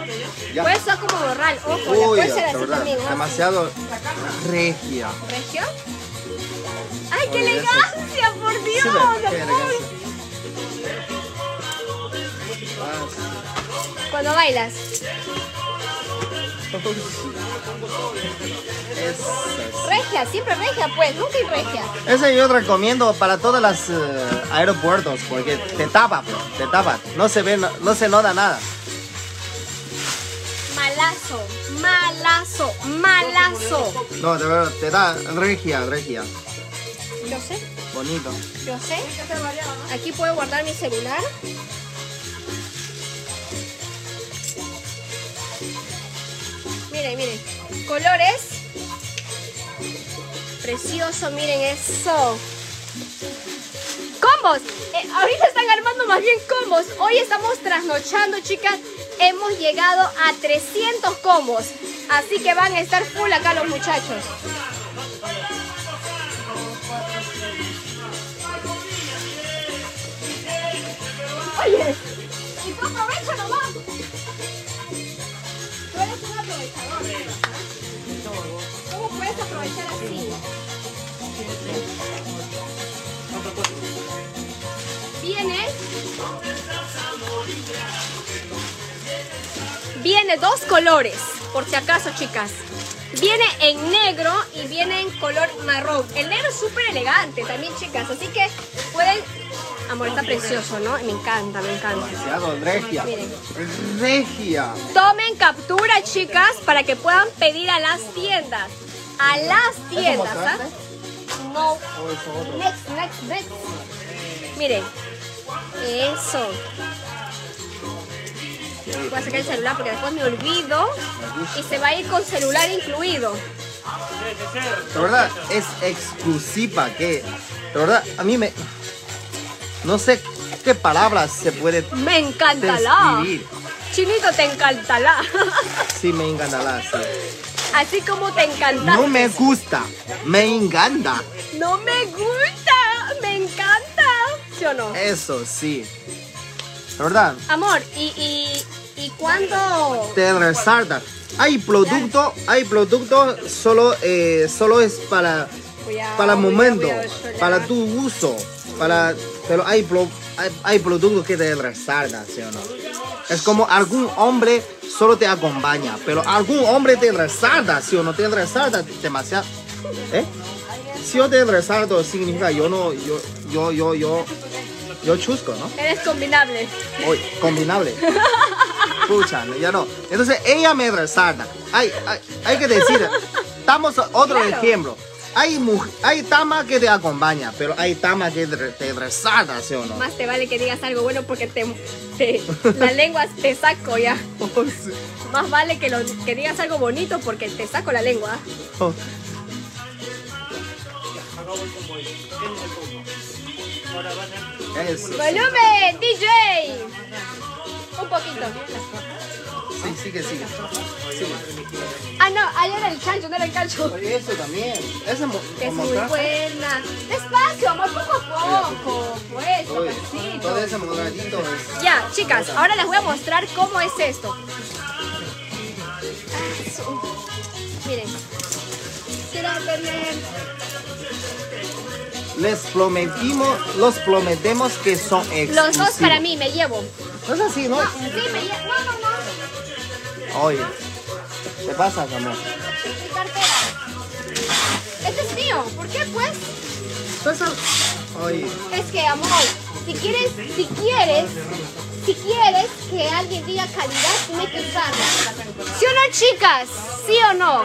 de ella. Ya. Puede ser como borral, ojo, la Uy, ser de así verdad, también, ¿no? demasiado regia. ¿Regio? ¡Ay, qué Oye, eso- elegancia, por Dios! Cuando bailas. Regia, siempre regia, pues, nunca regia. Ese yo recomiendo para todos los eh, aeropuertos porque te tapa, bro, te tapa. No se ve, no, no se nota nada. Malazo, malazo, malazo. No, de verdad, te da regia, regia. Yo sé, Bonito. yo sé. Aquí puedo guardar mi celular. Miren, miren. Colores. Precioso, miren eso. Combos. Eh, ahorita están armando más bien combos. Hoy estamos trasnochando, chicas. Hemos llegado a 300 combos. Así que van a estar full acá los muchachos. Oye, y tú aprovecha nomás. Viene. Viene dos colores, por si acaso, chicas. Viene en negro y viene en color marrón. El negro es súper elegante también, chicas. Así que pueden... Amor, está precioso, ¿no? Me encanta, me encanta. Demasiado regia. Miren. Regia. Tomen captura, chicas, para que puedan pedir a las tiendas. A las tiendas, ¿ah? No. Next, next, next. Miren. Eso. Voy a sacar el celular porque después me olvido. Y se va a ir con celular incluido. De verdad, es exclusiva que... De verdad, a mí me... No sé qué palabras se puede Me encantará. describir. Chinito, te encantará. Sí, me encantará, sí. Así como te encanta. No me gusta, me encanta. No me gusta. Me encanta. ¿Sí o no? Eso sí. Verdad, Amor, ¿y, y, y cuándo? te resalta. Hay producto, hay producto solo, eh, solo es para, Cuidado, para cuidado, momento, cuidado, para tu uso, para, pero hay, pro- hay, hay productos que te resaltan, ¿sí o no? Es como algún hombre solo te acompaña, pero algún hombre te resalta, ¿sí o no? Te resalta demasiado. ¿Eh? Si yo te resalto significa yo no, yo, yo, yo, yo, yo chusco, ¿no? Eres combinable. Combinable. Pucha, ya no. Entonces ella me resalta. Hay, hay, hay que decir, damos otro Claro. ejemplo. Hay, hay tama que te acompaña, pero hay tama que te, te resalta, ¿sí o no? Más te vale que digas algo bueno porque te, te- la lengua te saco ya. Más vale que, lo, que digas algo bonito porque te saco la lengua. Oh, ¡Volumen, DJ! Un poquito. Sí, sigue, sigue. Sigue. Ah, no, ahí era el chancho, no era el cancho. Oye, eso también. Mo- Que es muy buena. Despacio, amor, poco a poco. Pues, Oye, papacito. todo ese moradito es... Ya, chicas, ahora les voy a mostrar cómo es esto. Ah, Miren. Tener Les prometimos, los prometemos que son exclusivos. los dos para mí, me llevo. No es así, ¿no? Sí, me llevo. No, no, no. Oye, ¿qué pasa, amor? Mi cartera. Este es mío. ¿Por qué, pues? Oye, Es que, amor, si quieres, si quieres, si quieres que alguien diga calidad, tiene que usarla. ¿Sí o no, chicas? ¿Sí o no?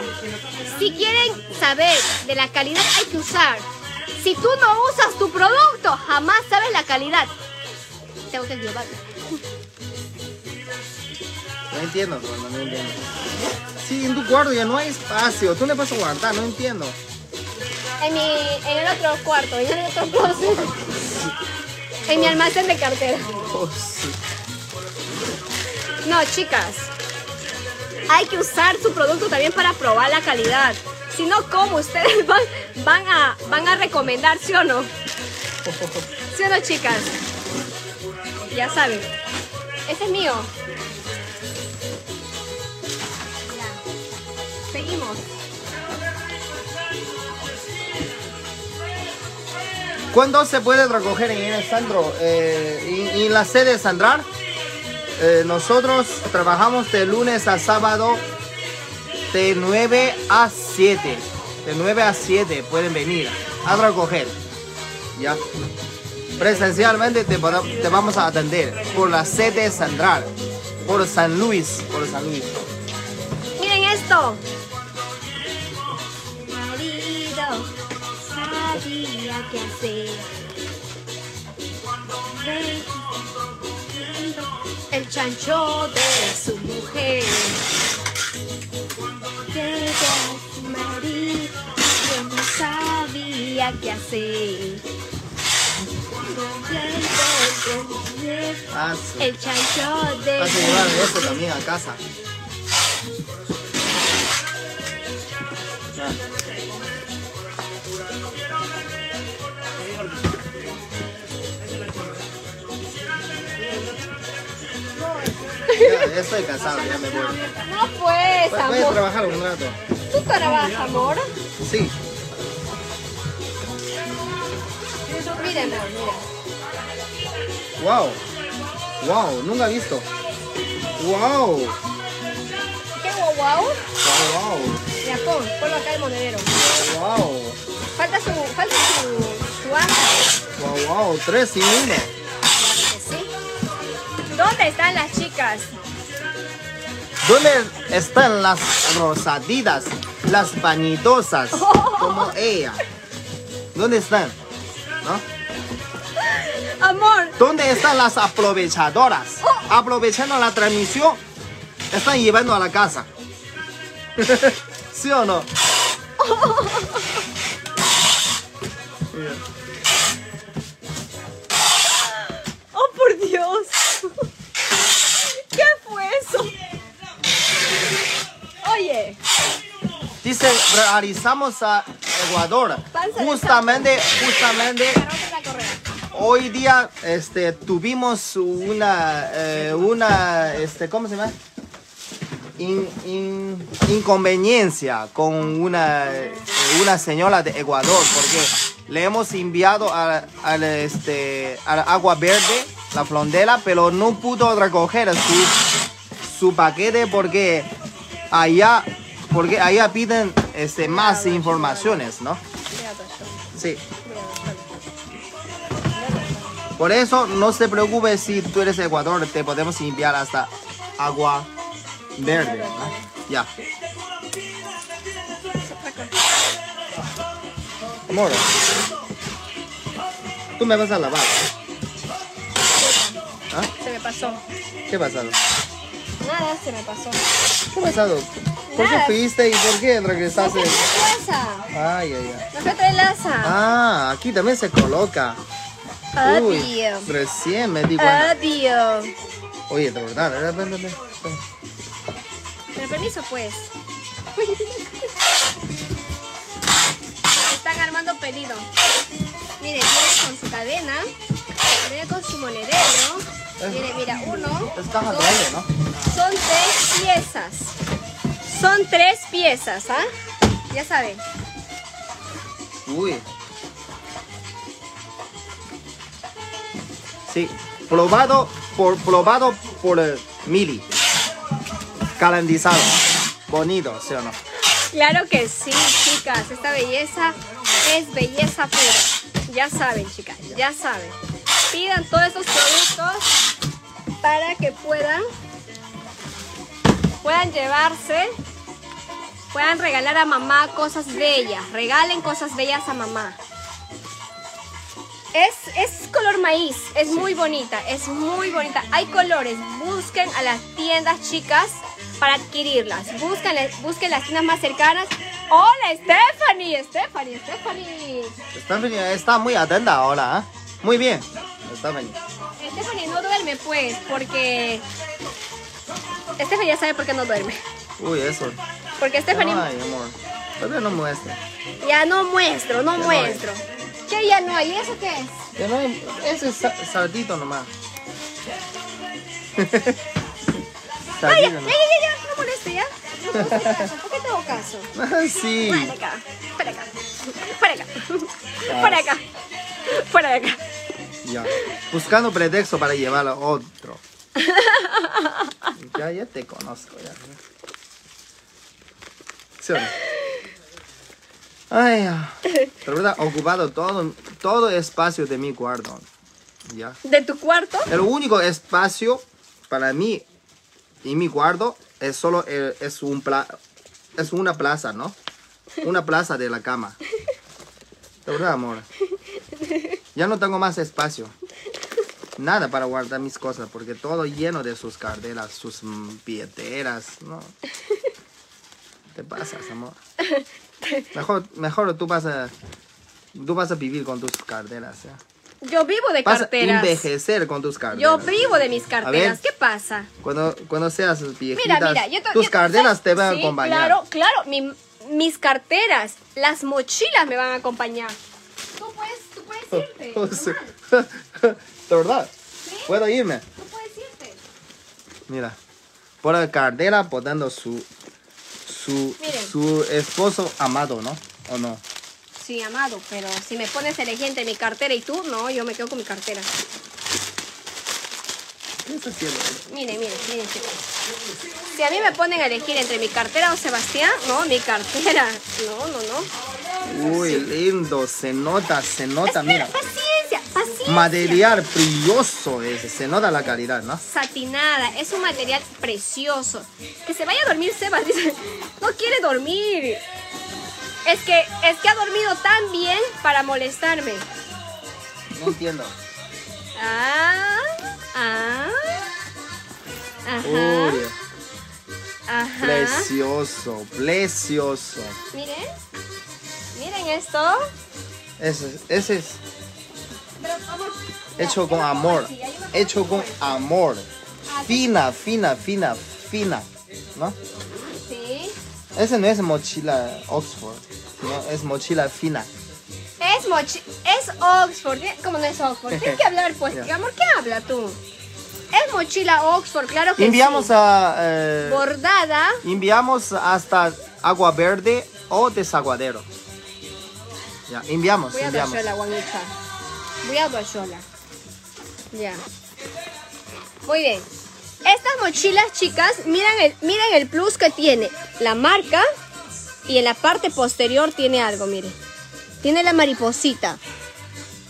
Si quieren saber de la calidad, hay que usar. Si tú no usas tu producto, jamás sabes la calidad. Tengo que llevar. No entiendo, hermano, no entiendo. Sí, en tu cuarto ya no hay espacio. ¿Tú le vas a guardar? No entiendo. En, mi, en el otro cuarto, en el otro closet. En mi almacén de cartera. Oh, sí. No, chicas. Hay que usar su producto también para probar la calidad. Si no, ¿cómo ustedes van, van a, van a recomendar, ¿sí o no? ¿Sí o no, chicas? Ya saben. Ese es mío. Seguimos. ¿Cuándo se puede recoger en el centro? Eh, en, en la sede de Sandrar, eh, nosotros trabajamos de lunes a sábado de 9 a 7. De 9 a 7 pueden venir a recoger. ¿Ya? Presencialmente te, te vamos a atender por la sede Sandrar, por San Luis, por San Luis. Miren esto. Sabía qué hacer. El chancho de su mujer. Que su marido no sabía qué hacer. Ah. El chancho de Vas a su llevar eso también a casa. Ya, ya estoy cansado, ya me voy. No pues, Voy voy a amor. trabajar un rato. ¿Tú trabajas, amor? Sí. Miren, amor, mira. Wow. Wow, nunca he visto. Wow. ¿Qué guau guau? Wow, Ya pon, ponlo acá el monedero. wow. Wow. Falta su, falta su, su. Wow, wow. Tres y uno. ¿Dónde están las chicas? ¿Dónde están las rosaditas, las vanidosas, como ella? ¿Dónde están? ¿No? Amor, ¿Dónde están las aprovechadoras? Aprovechando la transmisión, están llevando a la casa. ¿Sí o no? oh por Dios. ¿Qué fue eso? Oye, Dice, realizamos a Ecuador. Justamente, justamente hoy día este, tuvimos una, eh, una, este, ¿cómo se llama? In- in- inconveniencia con una, eh, una señora de Ecuador porque le hemos enviado a- al, este, al agua verde, la flondela, pero no pudo recoger su, su paquete porque allá, porque allá piden este, más informaciones, ¿no? Sí. Por eso no se preocupe si tú eres de Ecuador, te podemos enviar hasta agua verde. ¿no? Ya. Amor, tú me vas a lavar. ¿Ah? Se me pasó. ¿Qué pasado? Nada, se me pasó. ¿Qué ha pasado? ¿Por qué fuiste y por qué regresaste? ¿Qué pasa? Ay, ay, ay. Me fue a traer laza. Ah, aquí también se coloca. Uy, Adiós. recién me di cuenta. Adiós. Oye, de verdad, ven, ven, ven. Con permiso, pues. Están armando pedido. Mire, viene con su cadena, viene con su monedero. Mire, mira, uno, Es caja dos, grande, ¿no? son tres piezas. Son tres piezas, ¿ah? Ya saben. Uy. Sí, probado por, probado por eh, Mili. Calendizado. Bonito, ¿sí o no? Claro que sí, chicas. Esta belleza es belleza pura. Ya saben, chicas, ya saben. Pidan todos estos productos para que puedan puedan llevarse, puedan regalar a mamá cosas bellas. Regalen cosas bellas a mamá. Es, es color maíz, es muy bonita, es muy bonita. Hay colores, busquen a las tiendas chicas para adquirirlas. Busquen, busquen las tiendas más cercanas. Hola Stephanie, Stephanie, Stephanie. Stephanie está muy atenta ahora, ¿ah? Muy bien, Stephanie. Stephanie no duerme pues, porque... Stephanie ya sabe por qué no duerme. Uy, eso. Porque Stephanie... Ay, amor. Todavía no muestra. Ya no muestro, no Ya no muestro. ¿Qué ya no hay? ¿Eso qué es? Ya no hay- ese es sa- sardito nomás. Ay, ya, Sardito ya, ya, ya, no moleste ya. No caso. ¿Por qué te hago caso? Ah, sí. De acá, fuera de acá, fuera de acá, fuera de acá, fuera de acá. Ya. Buscando pretexto para llevar a otro. Ya, ya te conozco, ya. ¿Sí o no? Ay. Pero verdad, ocupado todo, todo espacio de mi cuarto. Ya. ¿De tu cuarto? El único espacio para mí y mi cuarto es solo el- es un pla- es una plaza, ¿no? Una plaza de la cama. De verdad, amor. Ya no tengo más espacio. Nada para guardar mis cosas porque todo lleno de sus carteras, sus billeteras, ¿no? Te pasas, amor. Mejor, mejor tú vas a tú vas a vivir con tus carteras, ¿ya? Yo vivo de Vas a carteras. envejecer con tus carteras. Yo vivo de mis ver. carteras. ¿Qué pasa? Cuando, cuando seas viejita, Mira, mira, yo te- tus yo- carteras te van Sí, a acompañar. Claro, claro, mi- mis carteras, las mochilas me van a acompañar. Puedes, irte. De verdad. ¿Sí? Puedo irme. Tú puedes irte. Mira. Por la cartera botando su su Miren. su esposo amado, ¿no? ¿O no? Sí, amado, pero si me pones elegir entre mi cartera y tú, no, yo me quedo con mi cartera. ¿Qué está haciendo? Miren, miren, miren, chicos. Si a mí me ponen a elegir entre mi cartera o Sebastián, no, mi cartera. No, no, no. Uy, lindo, se nota, se nota, mira. Paciencia, paciencia. Material brilloso ese, se nota la calidad, ¿no? Satinada, es un material precioso. Que se vaya a dormir Sebas, dice, no quiere dormir. Es que, es que ha dormido tan bien para molestarme. No entiendo. Ah, ah. Ajá, Uy, ajá. precioso, precioso. Miren, miren esto. Ese, ese es Pero, amor, hecho con amor, hecho con amor. Fina, fina, fina, fina, ¿no? Sí. Ese no es mochila Oxford, no, es mochila fina. Es Oxford. ¿Qué- ¿Cómo no es Oxford? Tienes que hablar, pues. Amor, ¿qué habla tú? Es mochila Oxford, claro que Enviamos sí. a eh, Bordada. enviamos hasta Agua Verde o Desaguadero. Ya, enviamos, Voy a enviamos. Juanita. Voy a Duashola. Ya. Muy bien. Estas mochilas, chicas, miren el, miren el plus que tiene. La marca y en la parte posterior tiene algo, miren. Tiene la mariposita.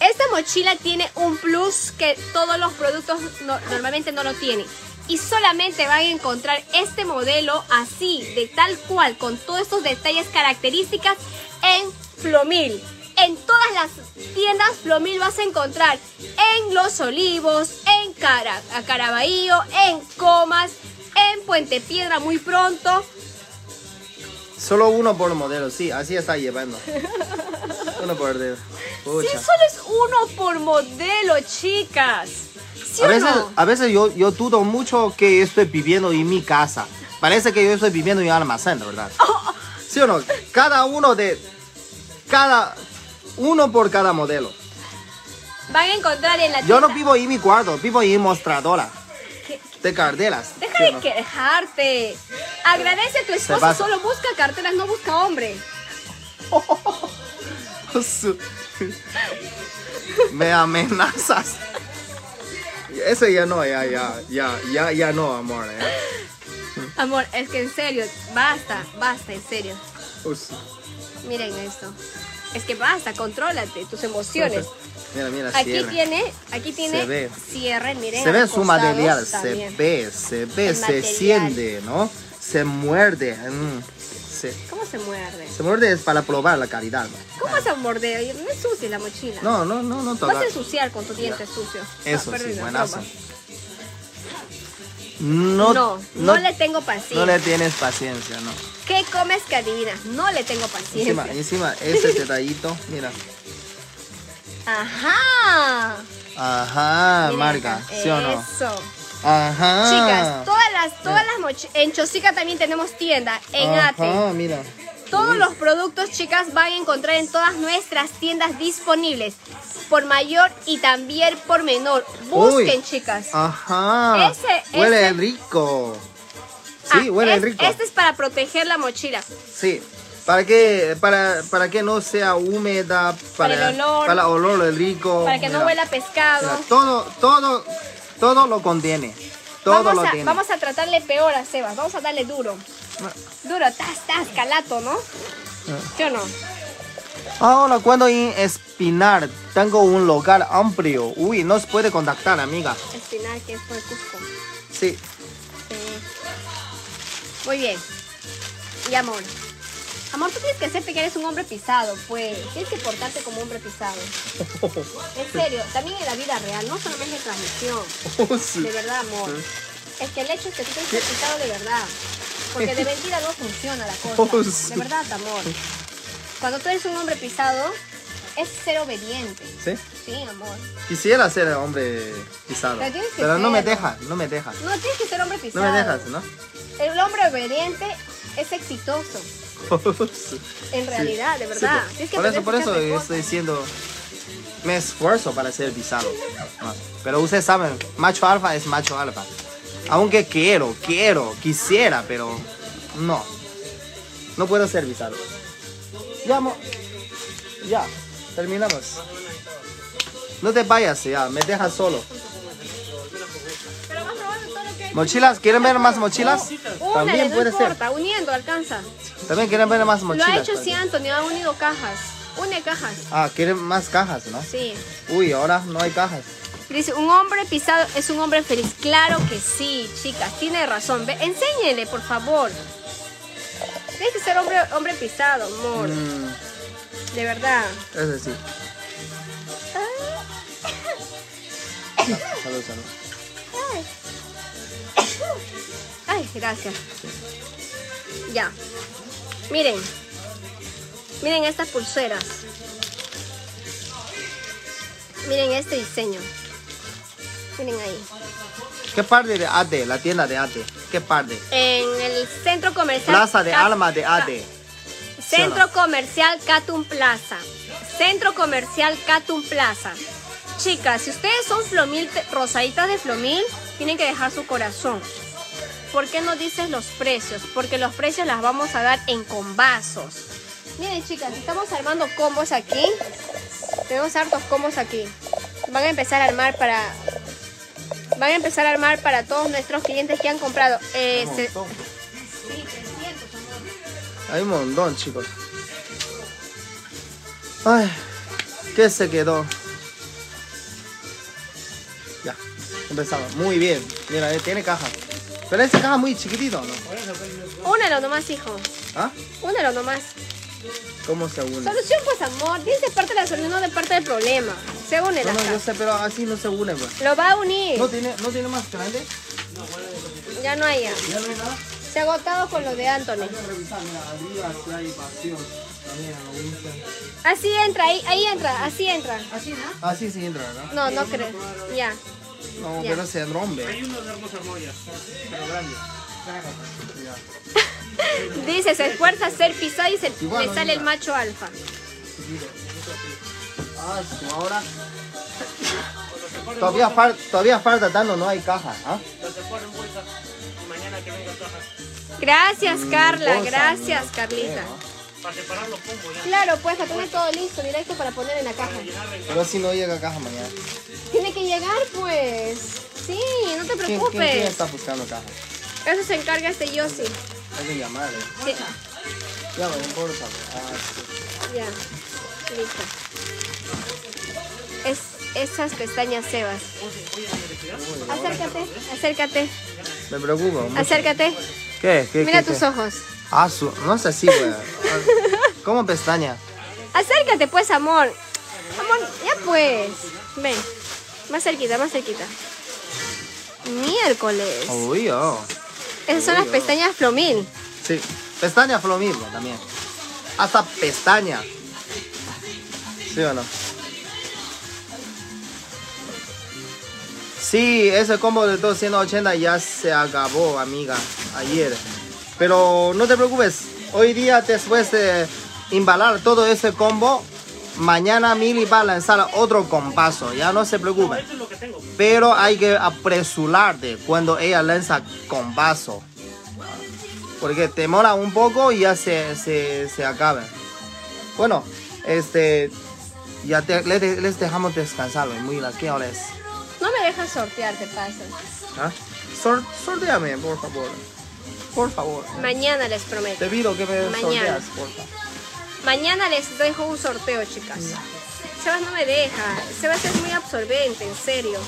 Esta mochila tiene un plus que todos los productos no- normalmente no lo tienen. Y solamente van a encontrar este modelo así, de tal cual, con todos estos detalles características en Flomil. En todas las tiendas Flomil vas a encontrar en Los Olivos, en Cara, en Comas, en Puente Piedra muy pronto. Solo uno por modelo, sí, así está llevando. uno por modelo. Sí, solo es uno por modelo, chicas. ¿Sí A o veces, no? a veces yo, yo dudo mucho que estoy viviendo en mi casa. Parece que yo estoy viviendo en un almacén, verdad. ¿Sí o no? Cada uno de... Cada... Uno por cada modelo. Van a encontrar en la Yo no tienda- vivo en mi cuarto, vivo en mostradora ¿Qué- de carteras. Deja ¿sí o de no? quejarte. Agradece a tu esposo, solo busca carteras, no busca hombre. Me amenazas. Eso ya no, ya, ya, ya, ya, ya no, amor. ya. Amor, es que en serio, basta, basta, en serio. Miren esto. Es que basta, contrólate tus emociones. Mira, mira, Aquí cierre. tiene, aquí tiene Se ve. cierre, miren. Se ve su material, se ve, se ve, El se material. siente, ¿no? Se muerde. mm, se, ¿Cómo se muerde? se muerde es para probar la calidad. ¿no? ¿Cómo a morder? No ensucies la mochila. No, no, no, no Vas a ensuciar con tu diente sucio. Eso Ah, sí, buenazo. No, No, no, le tengo paciencia. no le tienes paciencia, no. ¿Qué comes que adivinas? No le tengo paciencia. Encima, encima, ese detallito, mira. Ajá. Ajá, Miren marca, acá. ¿sí o no? Eso. Ajá. Chicas, todas las, todas las mochilas. En Chosica también tenemos tienda. En Ajá, Ate. mira. Todos los productos, chicas, van a encontrar en todas nuestras tiendas disponibles. Por mayor y también por menor. Busquen, Uy. chicas. Ajá. Ese- huele ese- rico. Sí, Ah, huele es- rico. Este es para proteger la mochila. Sí. Para que, para, para que no sea húmeda, para, Para el olor. para el olor rico. Para que no huela pescado. Mira, todo, todo, todo lo contiene. Todo vamos, lo a, tiene. vamos a tratarle peor a Sebas. Vamos a darle duro. Duro, tas, tas, calato, ¿no? Ah. ¿Sí o no? Ahora, cuando en Espinar tengo un local amplio, uy, nos puede contactar, amiga. Espinar, que es por Cusco. Sí. Sí. Muy bien. Y amor. Amor, tú tienes que ser que eres un hombre pisado, pues. Tienes que portarte como hombre pisado. En serio, también en la vida real, no solamente en transmisión. De verdad, amor. Es que el hecho es que tú tienes que ser pisado de verdad. Porque de mentira no funciona la Oh, cosa. sí. De verdad, amor. Cuando tú eres un hombre pisado, es ser obediente. ¿Sí? Sí, amor. Quisiera ser hombre pisado. Pero Pero no me deja, no me deja. No tienes que ser hombre No pisado. me dejas, ¿no? El hombre obediente es exitoso. En realidad, de Sí, verdad. por- Tienes que por eso, por eso cosas. estoy diciendo, me esfuerzo para ser pisado. Ah, Pero ustedes saben, macho alfa es macho alfa. Aunque quiero, quiero, quisiera, pero no. No puedo ser pisado. Ya, ya, terminamos. No te vayas ya, me dejas solo. Pero vas probando todo lo que hay. ¿Mochilas? ¿Quieren ver más mochilas? Una, También no puede ser. uniendo alcanza. También quieren ver más Lo mochilas. ha hecho sí, Antonio, ha unido cajas. Une cajas. Ah, quieren más cajas, ¿no? Sí. Uy, ahora no hay cajas. Dice, un hombre pisado es un hombre feliz. Claro que sí, chicas, tiene razón. Ve, enséñele, por favor. Tienes que ser hombre, hombre pisado, amor. Mm, De verdad. es decir. Salud, salud. Ay, gracias. Ya. Miren. Miren estas pulseras. Miren este diseño. Miren ahí. ¿Qué parte de ATE? La tienda de ATE. ¿Qué parte? En el centro comercial. Plaza de Cat- Alma de ATE. Centro Comercial Catum Plaza. Centro Comercial Catum Plaza. Chicas, si ustedes son flomil, rosaditas de flomil, tienen que dejar su corazón. ¿Por qué no dices los precios? Porque los precios las vamos a dar en combazos. Miren, chicas, estamos armando combos aquí. Tenemos hartos combos aquí. Van a empezar a armar para. Van a empezar a armar para todos nuestros clientes que han comprado. Eh, se- Un montón. sí, 300, amor. Hay un montón, chicos. Ay, ¿qué se quedó? Ya, empezamos. Muy bien. Mira, eh, tiene caja. Pero esta caja muy chiquitito, ¿no? Únelo nomás, hijo. ¿Ah? Únelo nomás. ¿Cómo se une? Solución, pues, amor. Tienes de parte de la solución, no de parte del problema. Se une No, la no, yo sé, pero así no se une, pues. Lo va a unir. ¿No tiene, ¿No tiene más grande? Ya no hay ya. Ya no hay nada. Se ha agotado con lo de Anthony. revisar, mira, arriba si hay. También Winston. Así entra, ahí, ahí entra, así entra. Así, ¿no? Ah, sí, sí entra, ¿no? No, no creo. Ya. No, Ya. pero se rompe. Hay unos de hermosa moya, pero grande. Ya. Dice, se esfuerza a ser pisado y se Igual, le no, sale el macho alfa. Ah, ahora. Todavía, fal- todavía falta tanto, no hay caja. ¿ah? Los se ponen bolsa y mañana que venga caja Gracias, Carla. Gracias, no Carlita. Para separar los combos ya. Claro, pues, a tener todo listo, directo para poner en la caja. Pero si no llega caja mañana. Tiene que llegar, pues. Sí, no te ¿Quién, quién, preocupes. quién está buscando caja? Eso se encarga este Yossi. Hay que llamarle. Sí. Ya, no importa. Ah, sí. Ya, listo. Es esas pestañas Sebas. Acércate, acércate, Me preocupa. acércate. ¿Qué? ¿Qué? Mira qué, tus qué? ojos. Ah, su, no es así, güey. ¿Cómo pestaña? Acércate, pues, amor. Amor, ya pues. Ven. Más cerquita, más cerquita. Miércoles. Uy, oh. Esas son las oh. pestañas Flomil. Sí, pestaña flomismo también. Hasta pestaña. ¿Sí o no? Sí, ese combo de 280 ya se acabó, amiga, ayer. Pero no te preocupes, hoy día después de embalar todo ese combo, mañana Mili va a lanzar otro compaso, ya no se preocupen. Pero hay que apresurarte cuando ella lanza con vaso. Porque te mola un poco y ya se, se, se acaba. Bueno, este. Ya te- les, de- les dejamos descansar, muy la ¿Qué hora es? No me dejas sortear, te pasa. ¿Ah? Sor, sorteame, por favor. Por favor. Mañana les prometo. Te pido que me Mañana. sorteas, por favor. Mañana les dejo un sorteo, chicas. Sebas no me deja. Sebas es muy absorbente, en serio.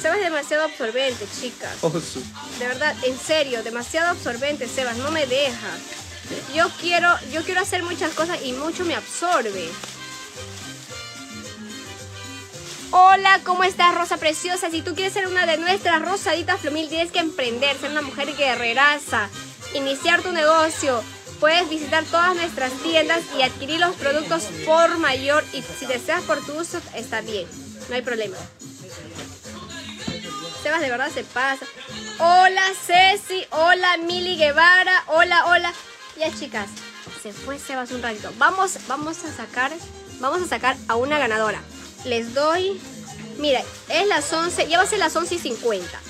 Sebas es demasiado absorbente, chicas. Oh, De verdad, en serio, demasiado absorbente, Sebas, no me deja. Yo quiero, yo quiero hacer muchas cosas y mucho me absorbe. Hola, ¿cómo estás, Rosa Preciosa? Si tú quieres ser una de nuestras rosaditas Flumil, tienes que emprender, ser una mujer guerreraza, iniciar tu negocio. Puedes visitar todas nuestras tiendas y adquirir los productos por mayor y si deseas por tu uso, está bien, no hay problema. Sebas de verdad se pasa. Hola Ceci, hola Mili Guevara, hola, hola. Ya chicas, se fue Sebas un ratito. Vamos, vamos a sacar, vamos a sacar a una ganadora. Les doy, mira, es las 11, ya va a ser las 11 y 50.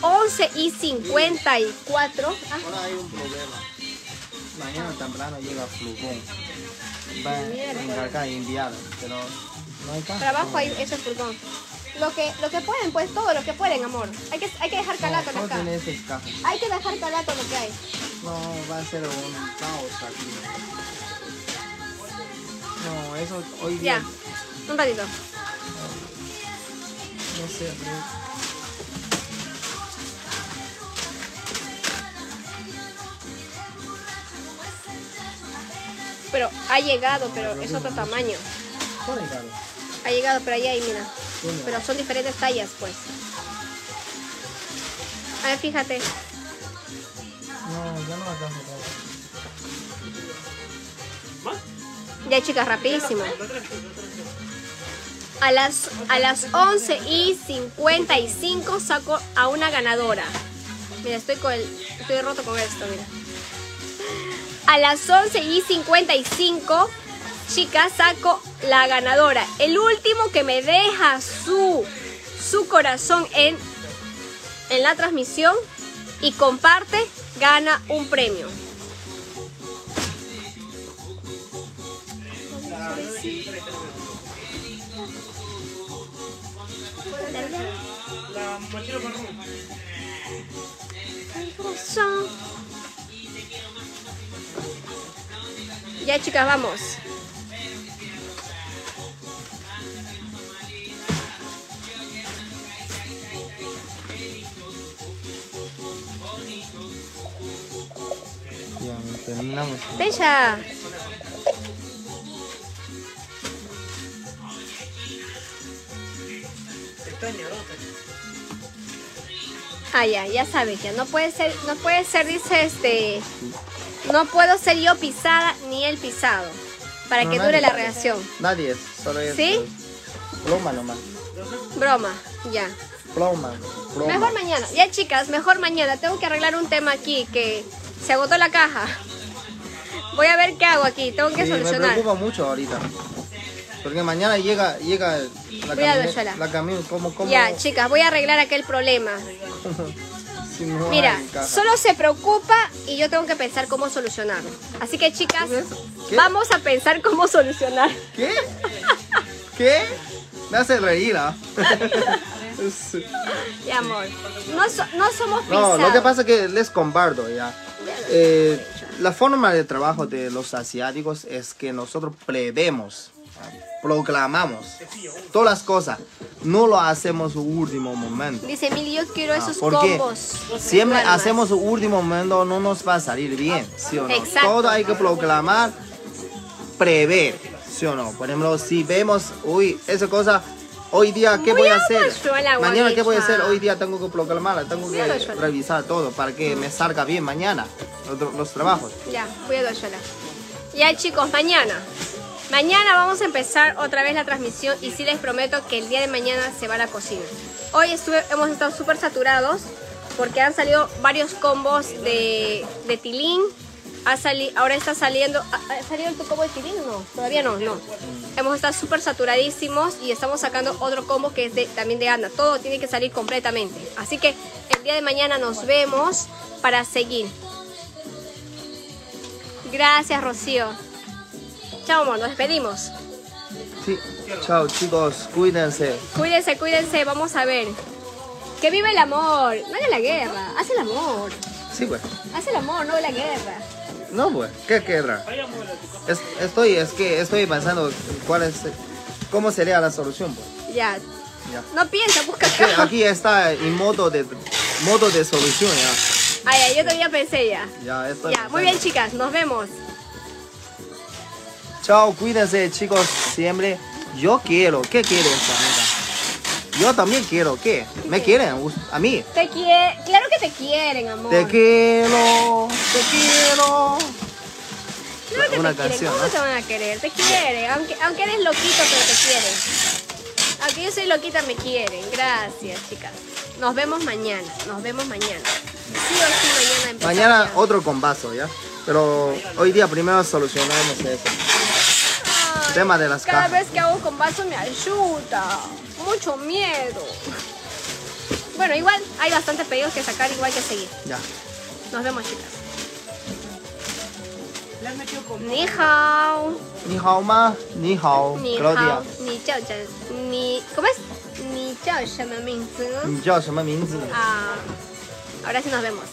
11 y 54. Ah, Ahora hay un problema. Mañana temprano llega Flugón. Va a encargar y enviar, pero no hay caso. trabajo ahí, eso es furgón. Lo que, lo que pueden, pues todo lo que pueden, amor. Hay que, hay que dejar calato No, no acá. Hay que dejar calato lo que hay. No, va a ser un caos aquí. No, eso hoy día. Ya, un ratito. No sé. no- Pero ha llegado, pero es otro tamaño. Ha llegado, pero ahí, ahí, mira. Pero son diferentes tallas, pues. A ver, fíjate. No, ya no alcanzo. ¿Más? Ya, chicas, rapidísimo. A las, a las 11 y 55 saco a una ganadora. Mira, estoy con el, estoy roto con esto, mira. A las 11 y 55, chicas, saco la ganadora. El último que me deja su, su corazón en, en la transmisión y comparte, gana un premio. Ya chicas, vamos. Ya, terminamos. Bella. Ya, ya sabes, ya no puede ser, no puede ser, dice este, no puedo ser yo pisada ni él pisado, para No, que nadie. dure la reacción. Nadie es, solo es. ¿Sí? Ploma nomás. Broma, ya. Ploma. Mejor mañana. Ya chicas, mejor mañana. Tengo que arreglar un tema aquí que se agotó la caja. Voy a ver qué hago aquí. Tengo que Sí, me solucionar. preocupa mucho ahorita. Porque mañana llega, llega la camioneta. Camión, ¿cómo, cómo? Ya, chicas, voy a arreglar aquel problema. si no Mira, solo se preocupa y yo tengo que pensar cómo solucionarlo. Así que chicas, vamos a pensar cómo solucionar. ¿Qué? ¿Qué? Me hace reír, ¿ah? Es- Mi amor, no, so- no somos no, pisados. lo que pasa es que les comparto ya. Eh, la forma de trabajo de los asiáticos es que nosotros prevemos, proclamamos todas las cosas. No lo hacemos último momento. Dice Mili, yo quiero Ah, esos porque combos. Siempre hacemos último momento, no nos va a salir bien, ¿sí o no? Exacto. Todo hay que proclamar, prever, ¿sí o no? Por ejemplo, si vemos, uy, esa cosa, hoy día, ¿qué Muy voy a hacer? Mañana, ¿qué voy a hacer? Hoy día tengo que proclamarla, tengo que revisar todo para que me salga bien mañana los, los trabajos. Ya, voy a. Ya chicos, mañana. Mañana vamos a empezar otra vez la transmisión y sí les prometo que el día de mañana se va a la cocina. Hoy hemos estado súper saturados porque han salido varios combos de, de tilín Ha sali ahora está saliendo. ¿Ha salido tu combo de Tilín? No, todavía no, no. Hemos estado súper saturadísimos y estamos sacando otro combo que es de, también de Ana. Todo tiene que salir completamente. Así que el día de mañana nos vemos para seguir. Gracias, Rocío. Chao, amor, nos despedimos. Sí. Chao chicos, cuídense. Cuídense, cuídense, vamos a ver. Que vive el amor, no haga la guerra, haz el amor. Sí, pues. Haz el amor, no la guerra. No, pues. ¿Qué. Es- estoy, es que estoy pensando cuál es, cómo sería la solución, pues. Ya, Ya. no piensa, busca acá. aquí está en modo de modo de solución ya. Ay, ay, yo todavía pensé ya. Ya, estoy Ya, muy bien chicas, nos vemos. Chao, cuídense chicos, siempre. Yo quiero, ¿qué quieren amiga? Yo también quiero, ¿qué? ¿Me quieren? A mí. Te quiere, claro que te quieren, amor. Te quiero, te quiero. Claro que Una te quieren, canción, ¿cómo ¿no? te van a querer? Te quieren, aunque, aunque eres loquito, pero te quieren. Aunque yo soy loquita, me quieren. Gracias, chicas. Nos vemos mañana, nos vemos mañana. Sí o sí, mañana empezamos. Mañana otro con vaso, ¿ya? Pero hoy día primero solucionamos eso. Tema de las Cada cajas. vez que hago con vaso me ayuda. Mucho miedo. Bueno, igual hay bastantes pedidos que sacar, igual que seguir. Ya. Nos vemos, chicas. Ni hao. Ni hao ma. Ni hao. Ni Claudia. hao. Ni chao chao. Ni. ¿Cómo es? Ni chao shama minzu. Ni chao. Ah. Ahora sí nos vemos.